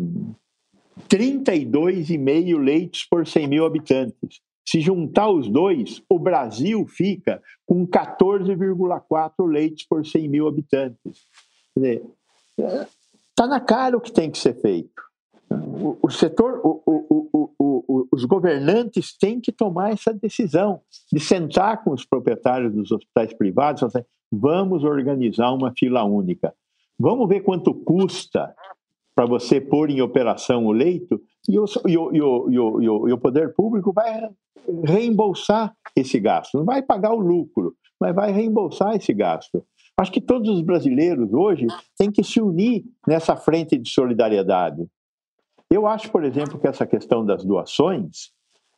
32,5 leitos por 100 mil habitantes. Se juntar os dois, o Brasil fica com 14,4 leitos por 100 mil habitantes. Está na cara o que tem que ser feito. O, o setor, o, o, os governantes têm que tomar essa decisão de sentar com os proprietários dos hospitais privados e falar assim, vamos organizar uma fila única. Vamos ver quanto custa para você pôr em operação o leito e o, e, o, e, o, e, o, poder público vai reembolsar esse gasto. Não vai pagar o lucro, mas vai reembolsar esse gasto. Acho que todos os brasileiros hoje têm que se unir nessa frente de solidariedade. Eu acho, por exemplo, que essa questão das doações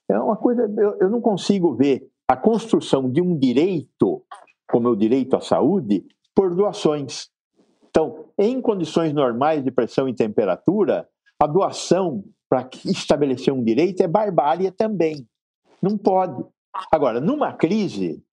é uma coisa. Eu, eu não consigo ver a construção de um direito, como é o direito à saúde, por doações. Então, em condições normais de pressão e temperatura, a doação para estabelecer um direito é barbárie também. Não pode. Agora, numa crise,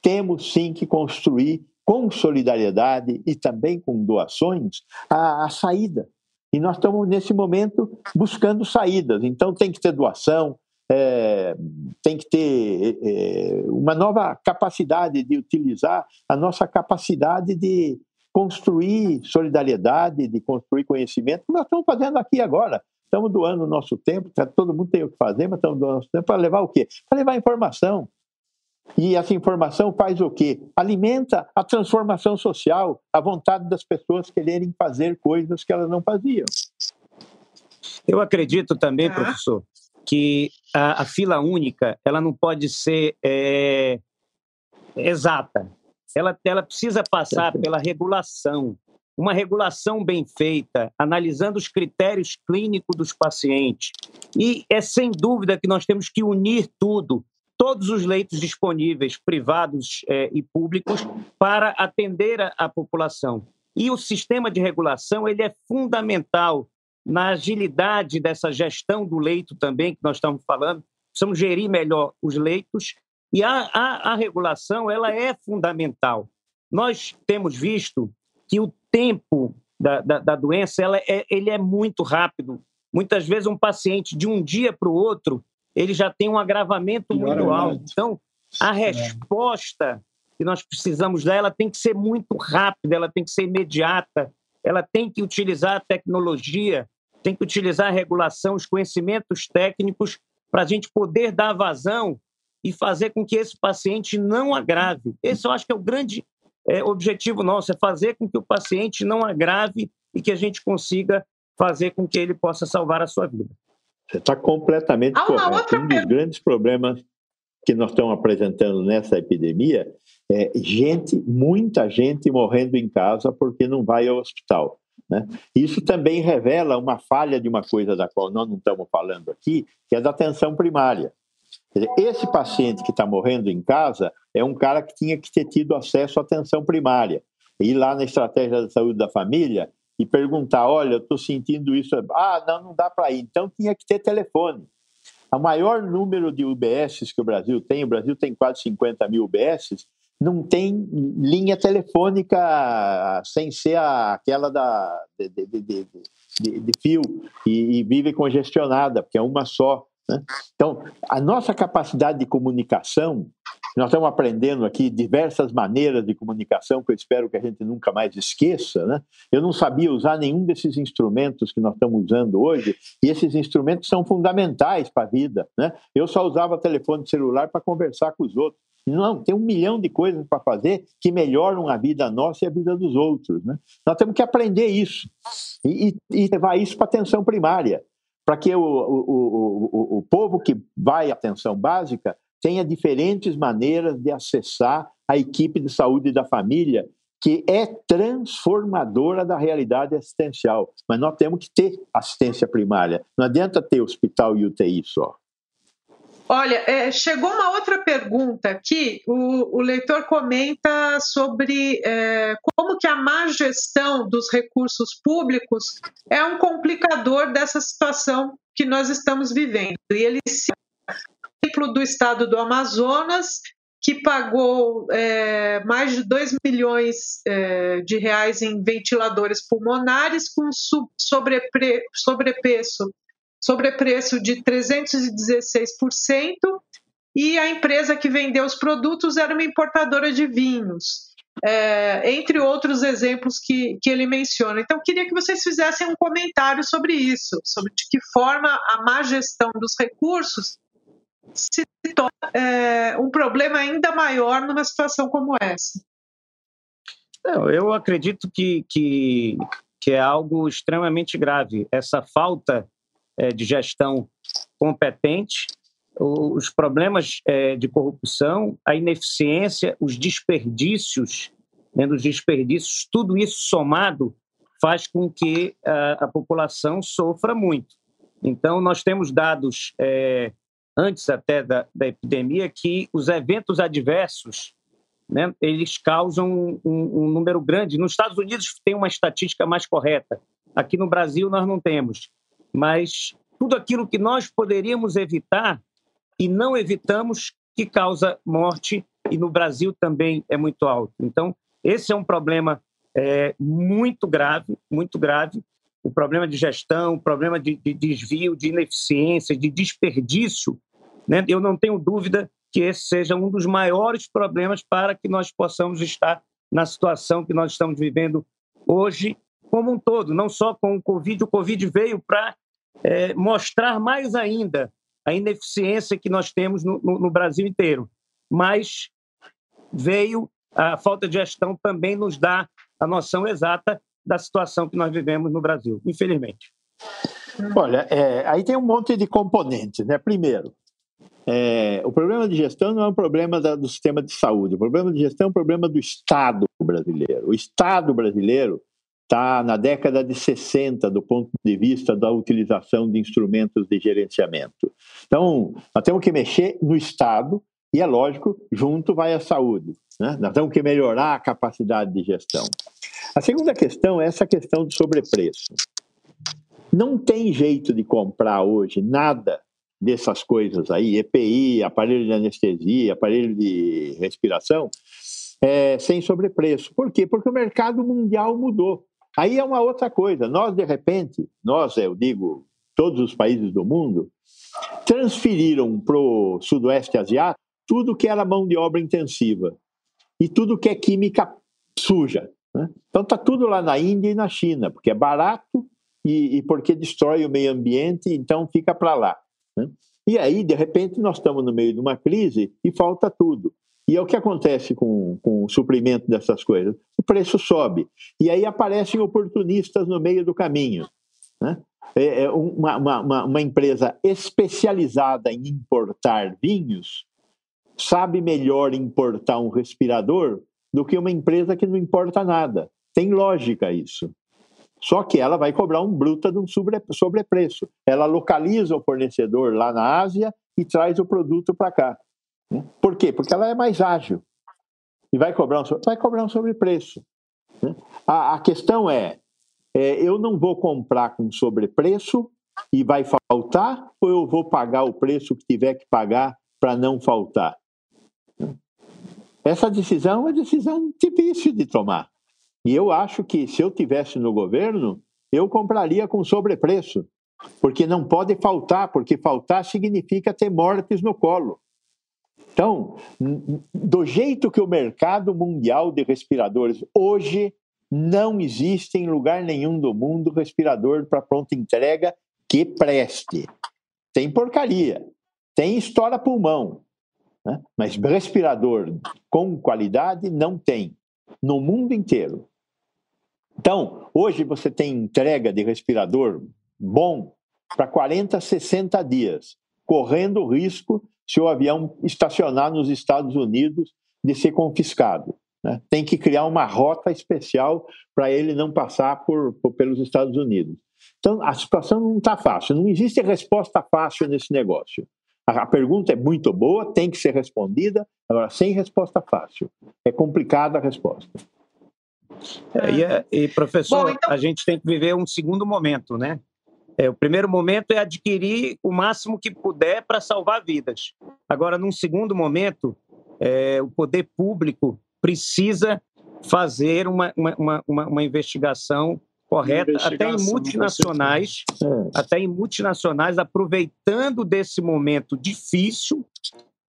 temos sim que construir com solidariedade e também com doações a, a saída. E nós estamos, nesse momento, buscando saídas. Então, tem que ter doação, é, tem que ter é, uma nova capacidade de utilizar a nossa capacidade de construir solidariedade, de construir conhecimento, que nós estamos fazendo aqui agora. Estamos doando o nosso tempo, tá, todo mundo tem o que fazer, mas estamos doando o nosso tempo para levar o quê? Para levar informação. E essa informação faz o quê? Alimenta a transformação social, a vontade das pessoas quererem fazer coisas que elas não faziam. Eu acredito também, professor, que a, a, fila única ela não pode ser é, exata ela, ela precisa passar pela regulação. Uma regulação bem feita, analisando os critérios clínicos dos pacientes. E é sem dúvida que nós temos que unir tudo, todos os leitos disponíveis, privados é, e públicos, para atender a, a população. E o sistema de regulação ele é fundamental na agilidade dessa gestão do leito também, que nós estamos falando. Precisamos gerir melhor os leitos e a, a, a regulação ela é fundamental. Nós temos visto que o tempo da, da, da doença ela é, ele é muito rápido. Muitas vezes um paciente de um dia para o outro ele já tem um agravamento muito alto. Então a é. resposta que nós precisamos dar ela tem que ser muito rápida, ela tem que ser imediata, ela tem que utilizar a tecnologia, tem que utilizar a regulação, os conhecimentos técnicos para a gente poder dar vazão e fazer com que esse paciente não agrave. Esse eu acho que é o grande é, objetivo nosso, é fazer com que o paciente não agrave e que a gente consiga fazer com que ele possa salvar a sua vida. Você está completamente ah, correto. Um dos grandes problemas que nós estamos apresentando nessa epidemia é gente, muita gente morrendo em casa porque não vai ao hospital. Né? Isso também revela uma falha de uma coisa da qual nós não estamos falando aqui, que é da atenção primária. Esse paciente que está morrendo em casa é um cara que tinha que ter tido acesso à atenção primária. Ir lá na estratégia da saúde da família e perguntar: olha, eu estou sentindo isso. Ah, não, não dá para ir. Então tinha que ter telefone. O maior número de UBSs que o Brasil tem, o Brasil tem quase 50 mil UBSs, não tem linha telefônica sem ser aquela da, de, de, de, de fio e, e vive congestionada, porque é uma só. Né? Então, a nossa capacidade de comunicação, nós estamos aprendendo aqui diversas maneiras de comunicação que eu espero que a gente nunca mais esqueça. Né? Eu não sabia usar nenhum desses instrumentos que nós estamos usando hoje, e esses instrumentos são fundamentais para a vida. Né? Eu só usava telefone celular para conversar com os outros. Não, tem um milhão de coisas para fazer que melhoram a vida nossa e a vida dos outros. Né? Nós temos que aprender isso e, e, e levar isso para a atenção primária para que o, o, o, o povo que vai à atenção básica tenha diferentes maneiras de acessar a equipe de saúde da família, que é transformadora da realidade assistencial. Mas nós temos que ter assistência primária. Não adianta ter hospital e UTI só. Olha, é, chegou uma outra pergunta aqui. O, o leitor comenta sobre é, como que a má gestão dos recursos públicos é um complicador dessa situação que nós estamos vivendo. E ele cita exemplo do estado do Amazonas, que pagou é, mais de 2 milhões é, de reais em ventiladores pulmonares com sobrepre, sobrepreço sobrepreço de 316%, e a empresa que vendeu os produtos era uma importadora de vinhos, é, entre outros exemplos que, que ele menciona. Então, queria que vocês fizessem um comentário sobre isso, sobre de que forma a má gestão dos recursos se torna é, um problema ainda maior numa situação como essa. Eu acredito que, que, que é algo extremamente grave. Essa falta é, de gestão competente, os problemas é, de corrupção, a ineficiência, os desperdícios, né, os desperdícios, tudo isso somado faz com que a, a população sofra muito. Então, nós temos dados, é, antes até da, da, epidemia, que os eventos adversos, né, eles causam um, um número grande. Nos Estados Unidos tem uma estatística mais correta. Aqui no Brasil nós não temos mas tudo aquilo que nós poderíamos evitar e não evitamos que causa morte e no Brasil também é muito alto. Então, esse é um problema é, muito grave, muito grave. O problema de gestão, o problema de, de desvio, de ineficiência, de desperdício. Né? Eu não tenho dúvida que esse seja um dos maiores problemas para que nós possamos estar na situação que nós estamos vivendo hoje como um todo, não só com o Covid. O Covid veio para é, mostrar mais ainda a ineficiência que nós temos no, no, no Brasil inteiro. Mas veio a falta de gestão também nos dá a noção exata da situação que nós vivemos no Brasil, infelizmente. Olha, é, aí tem um monte de componentes, né? Primeiro, é, o problema de gestão não é um problema da, do sistema de saúde, o problema de gestão é um problema do Estado brasileiro. O Estado brasileiro está na década de 60 do ponto de vista da utilização de instrumentos de gerenciamento. Então, nós temos que mexer no Estado e, é lógico, junto vai a saúde. Né? Nós temos que melhorar a capacidade de gestão. A segunda questão é essa questão do sobrepreço. Não tem jeito de comprar hoje nada dessas coisas aí, EPI, aparelho de anestesia, aparelho de respiração, é, sem sobrepreço. Por quê? Porque o mercado mundial mudou. Aí é uma outra coisa. Nós, de repente, nós, eu digo, todos os países do mundo, transferiram para o Sudoeste Asiático tudo que era mão de obra intensiva e tudo que é química suja. Né? Então está tudo lá na Índia e na China, porque é barato e, e porque destrói o meio ambiente, então fica para lá. Né? E aí, de repente, nós estamos no meio de uma crise e falta tudo. E é o que acontece com, com o suprimento dessas coisas. O preço sobe. E aí aparecem oportunistas no meio do caminho. Né? É, é uma, uma, uma empresa especializada em importar vinhos sabe melhor importar um respirador do que uma empresa que não importa nada. Tem lógica isso. Só que ela vai cobrar um bruta de um sobrepreço. Ela localiza o fornecedor lá na Ásia e traz o produto para cá. Né? Por quê? Porque ela é mais ágil e vai cobrar um, vai cobrar um sobrepreço. Né? A, a questão é, é, eu não vou comprar com sobrepreço e vai faltar, ou eu vou pagar o preço que tiver que pagar para não faltar? Essa decisão é uma decisão difícil de tomar. E eu acho que se eu tivesse no governo, eu compraria com sobrepreço, porque não pode faltar, porque faltar significa ter mortes no colo. Então, do jeito que o mercado mundial de respiradores hoje não existe em lugar nenhum do mundo respirador para pronta entrega que preste. Tem porcaria, tem história pulmão, né? mas respirador com qualidade não tem no mundo inteiro. Então, hoje você tem entrega de respirador bom para 40, 60 dias, correndo o risco se o avião estacionar nos Estados Unidos de ser confiscado. Né? Tem que criar uma rota especial para ele não passar por, por, pelos Estados Unidos. Então, a situação não está fácil, não existe resposta fácil nesse negócio. A, a pergunta é muito boa, tem que ser respondida, agora sem resposta fácil. É complicada a resposta. É, e, é, e, professor, Bom, então... a gente tem que viver um segundo momento, né? É, o primeiro momento é adquirir o máximo que puder para salvar vidas. Agora, num segundo momento, é, o poder público precisa fazer uma, uma, uma, uma investigação correta, até em multinacionais, é. até em multinacionais, aproveitando desse momento difícil,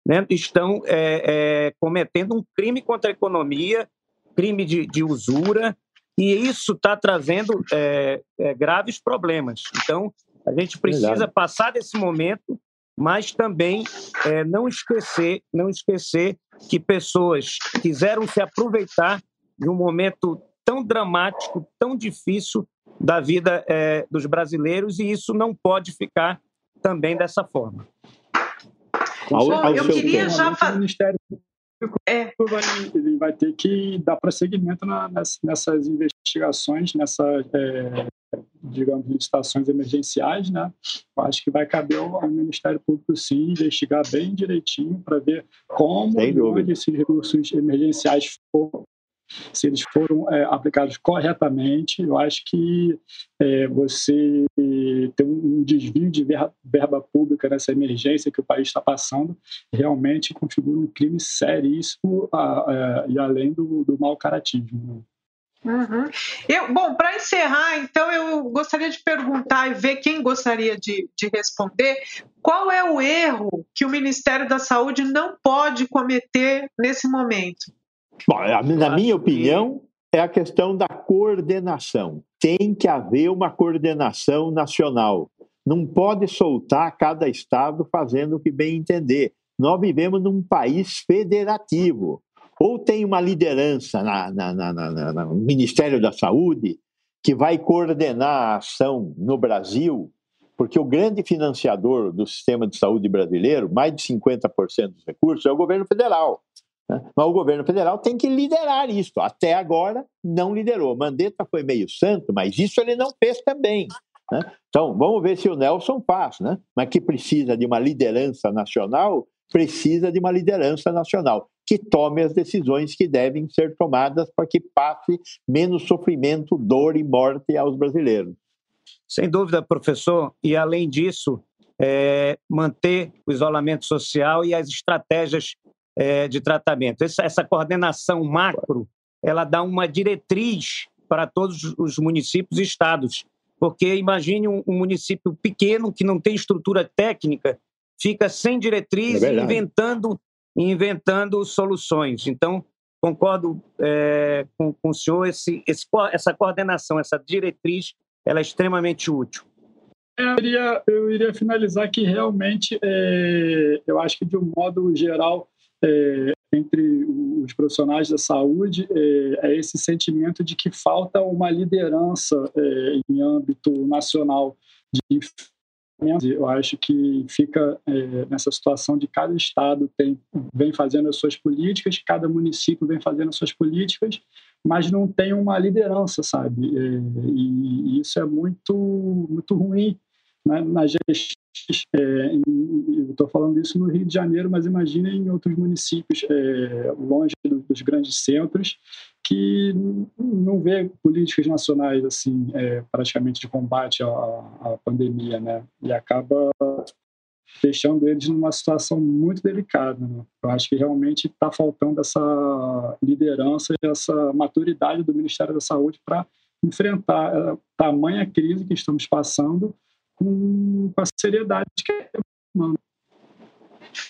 né, estão é, é, cometendo um crime contra a economia, crime de, de usura, e isso está trazendo é, é, graves problemas. Então, a gente precisa Verdade. passar desse momento, mas também é, não esquecer, não esquecer que pessoas quiseram se aproveitar de um momento tão dramático, tão difícil da vida é, dos brasileiros e isso não pode ficar também dessa forma. Ao, ao eu queria já fazer é. vai, ele vai ter que dar prosseguimento na, nessas investigações, nessas, é, digamos, licitações emergenciais, né? Eu acho que vai caber ao, ao Ministério Público, sim, investigar bem direitinho para ver como esses recursos emergenciais foram se eles foram é, aplicados corretamente, eu acho que é, você ter um desvio de verba pública nessa emergência que o país está passando realmente configura um crime seríssimo a, a, e além do, do mau caratismo. Né? Uhum. Eu, bom, para encerrar, então, eu gostaria de perguntar e ver quem gostaria de, de responder qual é o erro que o Ministério da Saúde não pode cometer nesse momento. Bom, na minha opinião, é a questão da coordenação. Tem que haver uma coordenação nacional. Não pode soltar cada estado fazendo o que bem entender. Nós vivemos num país federativo. Ou tem uma liderança na, na, na, no Ministério da Saúde que vai coordenar a ação no Brasil, porque o grande financiador do sistema de saúde brasileiro, mais de 50% dos recursos, é o governo federal. Né? Mas o governo federal tem que liderar isso. Até agora não liderou. Mandetta foi meio santo, mas isso ele não fez também. Né? Então, vamos ver se o Nelson faz, né? mas que precisa de uma liderança nacional, precisa de uma liderança nacional que tome as decisões que devem ser tomadas para que passe menos sofrimento, dor e morte aos brasileiros. Sem dúvida, professor. E além disso, é, manter o isolamento social e as estratégias é, de tratamento. Essa, essa coordenação macro, ela dá uma diretriz para todos os municípios e estados, porque imagine um, um município pequeno que não tem estrutura técnica, fica sem diretriz é inventando inventando soluções. Então, concordo é, com, com o senhor, esse, esse, essa coordenação, essa diretriz, ela é extremamente útil. Eu iria, eu iria finalizar que realmente, é, eu acho que de um modo geral, é, entre os profissionais da saúde é, é, esse sentimento de que falta uma liderança é, em âmbito nacional de eu acho que fica é, nessa situação de cada estado tem, vem fazendo as suas políticas, cada município vem fazendo as suas políticas, mas não tem uma liderança, sabe? É, e isso é muito, muito ruim né, na gestão é, estou falando isso no Rio de Janeiro, mas imagine em outros municípios é, longe dos grandes centros que não vê políticas nacionais assim é, praticamente de combate à, à, pandemia, né? E acaba deixando eles numa situação muito delicada. Né? Eu acho que realmente está faltando essa liderança e essa maturidade do Ministério da Saúde para enfrentar a tamanha crise que estamos passando com, a seriedade que é humana.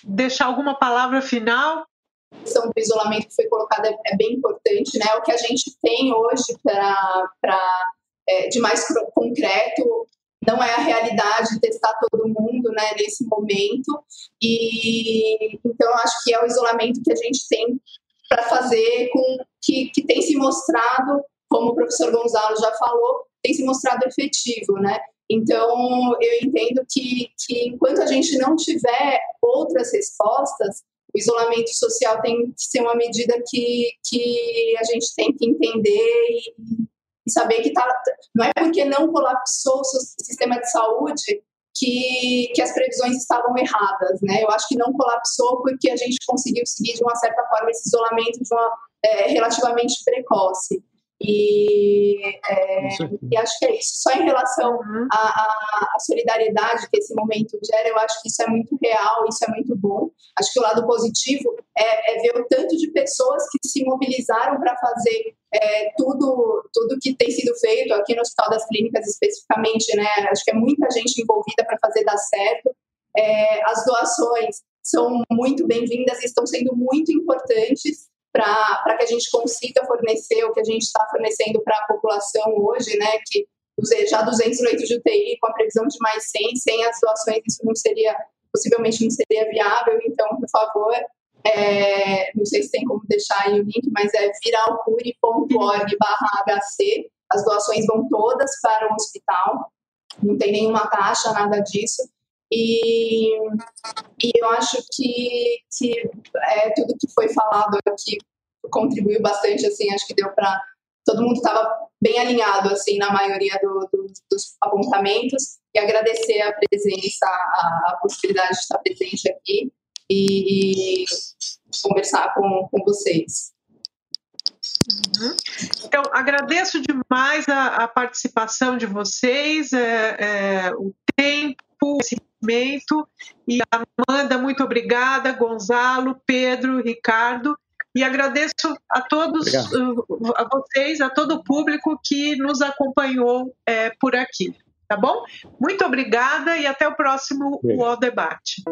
Deixar alguma palavra final? A questão do isolamento que foi colocada é, é bem importante, né? O que a gente tem hoje para é, de mais concreto não é a realidade testar todo mundo, né? Nesse momento e então acho que é o isolamento que a gente tem para fazer com que, que tem se mostrado, como o professor Gonzalo já falou, tem se mostrado efetivo, né? Então, eu entendo que, que enquanto a gente não tiver outras respostas, o isolamento social tem que ser uma medida que, que a gente tem que entender e, saber que tá, não é porque não colapsou o sistema de saúde que, que as previsões estavam erradas, né? Eu acho que não colapsou porque a gente conseguiu seguir de uma certa forma esse isolamento de uma é, relativamente precoce. E, é, e, acho que é isso. Só em relação uhum. à, solidariedade que esse momento gera, eu acho que isso é muito real, isso é muito bom. Acho que o lado positivo é, é ver o tanto de pessoas que se mobilizaram para fazer é, tudo, tudo que tem sido feito aqui no Hospital das Clínicas especificamente, né? Acho que é muita gente envolvida para fazer dar certo. É, as doações são muito bem-vindas e estão sendo muito importantes para que a gente consiga fornecer o que a gente está fornecendo para a população hoje, né? Que já 200 leitos de UTI com a previsão de mais 100, sem as doações isso não seria, possivelmente não seria viável. Então, por favor, é, não sei se tem como deixar aí o link, mas é viralcure.org HC. As doações vão todas para o hospital, não tem nenhuma taxa, nada disso. E, e eu acho que, que é, tudo que foi falado aqui contribuiu bastante, assim, acho que deu para todo mundo estava bem alinhado assim na maioria do, do, dos apontamentos e agradecer a presença, a, a possibilidade de estar presente aqui e, e conversar com, com vocês. Uhum. Então, agradeço demais a, a participação de vocês, é, é, o tempo, conhecimento. E Amanda, muito obrigada, Gonzalo, Pedro, Ricardo. E agradeço a todos, uh, a vocês, a todo o público que nos acompanhou é, por aqui. Tá bom? Muito obrigada e até o próximo UOL Debate.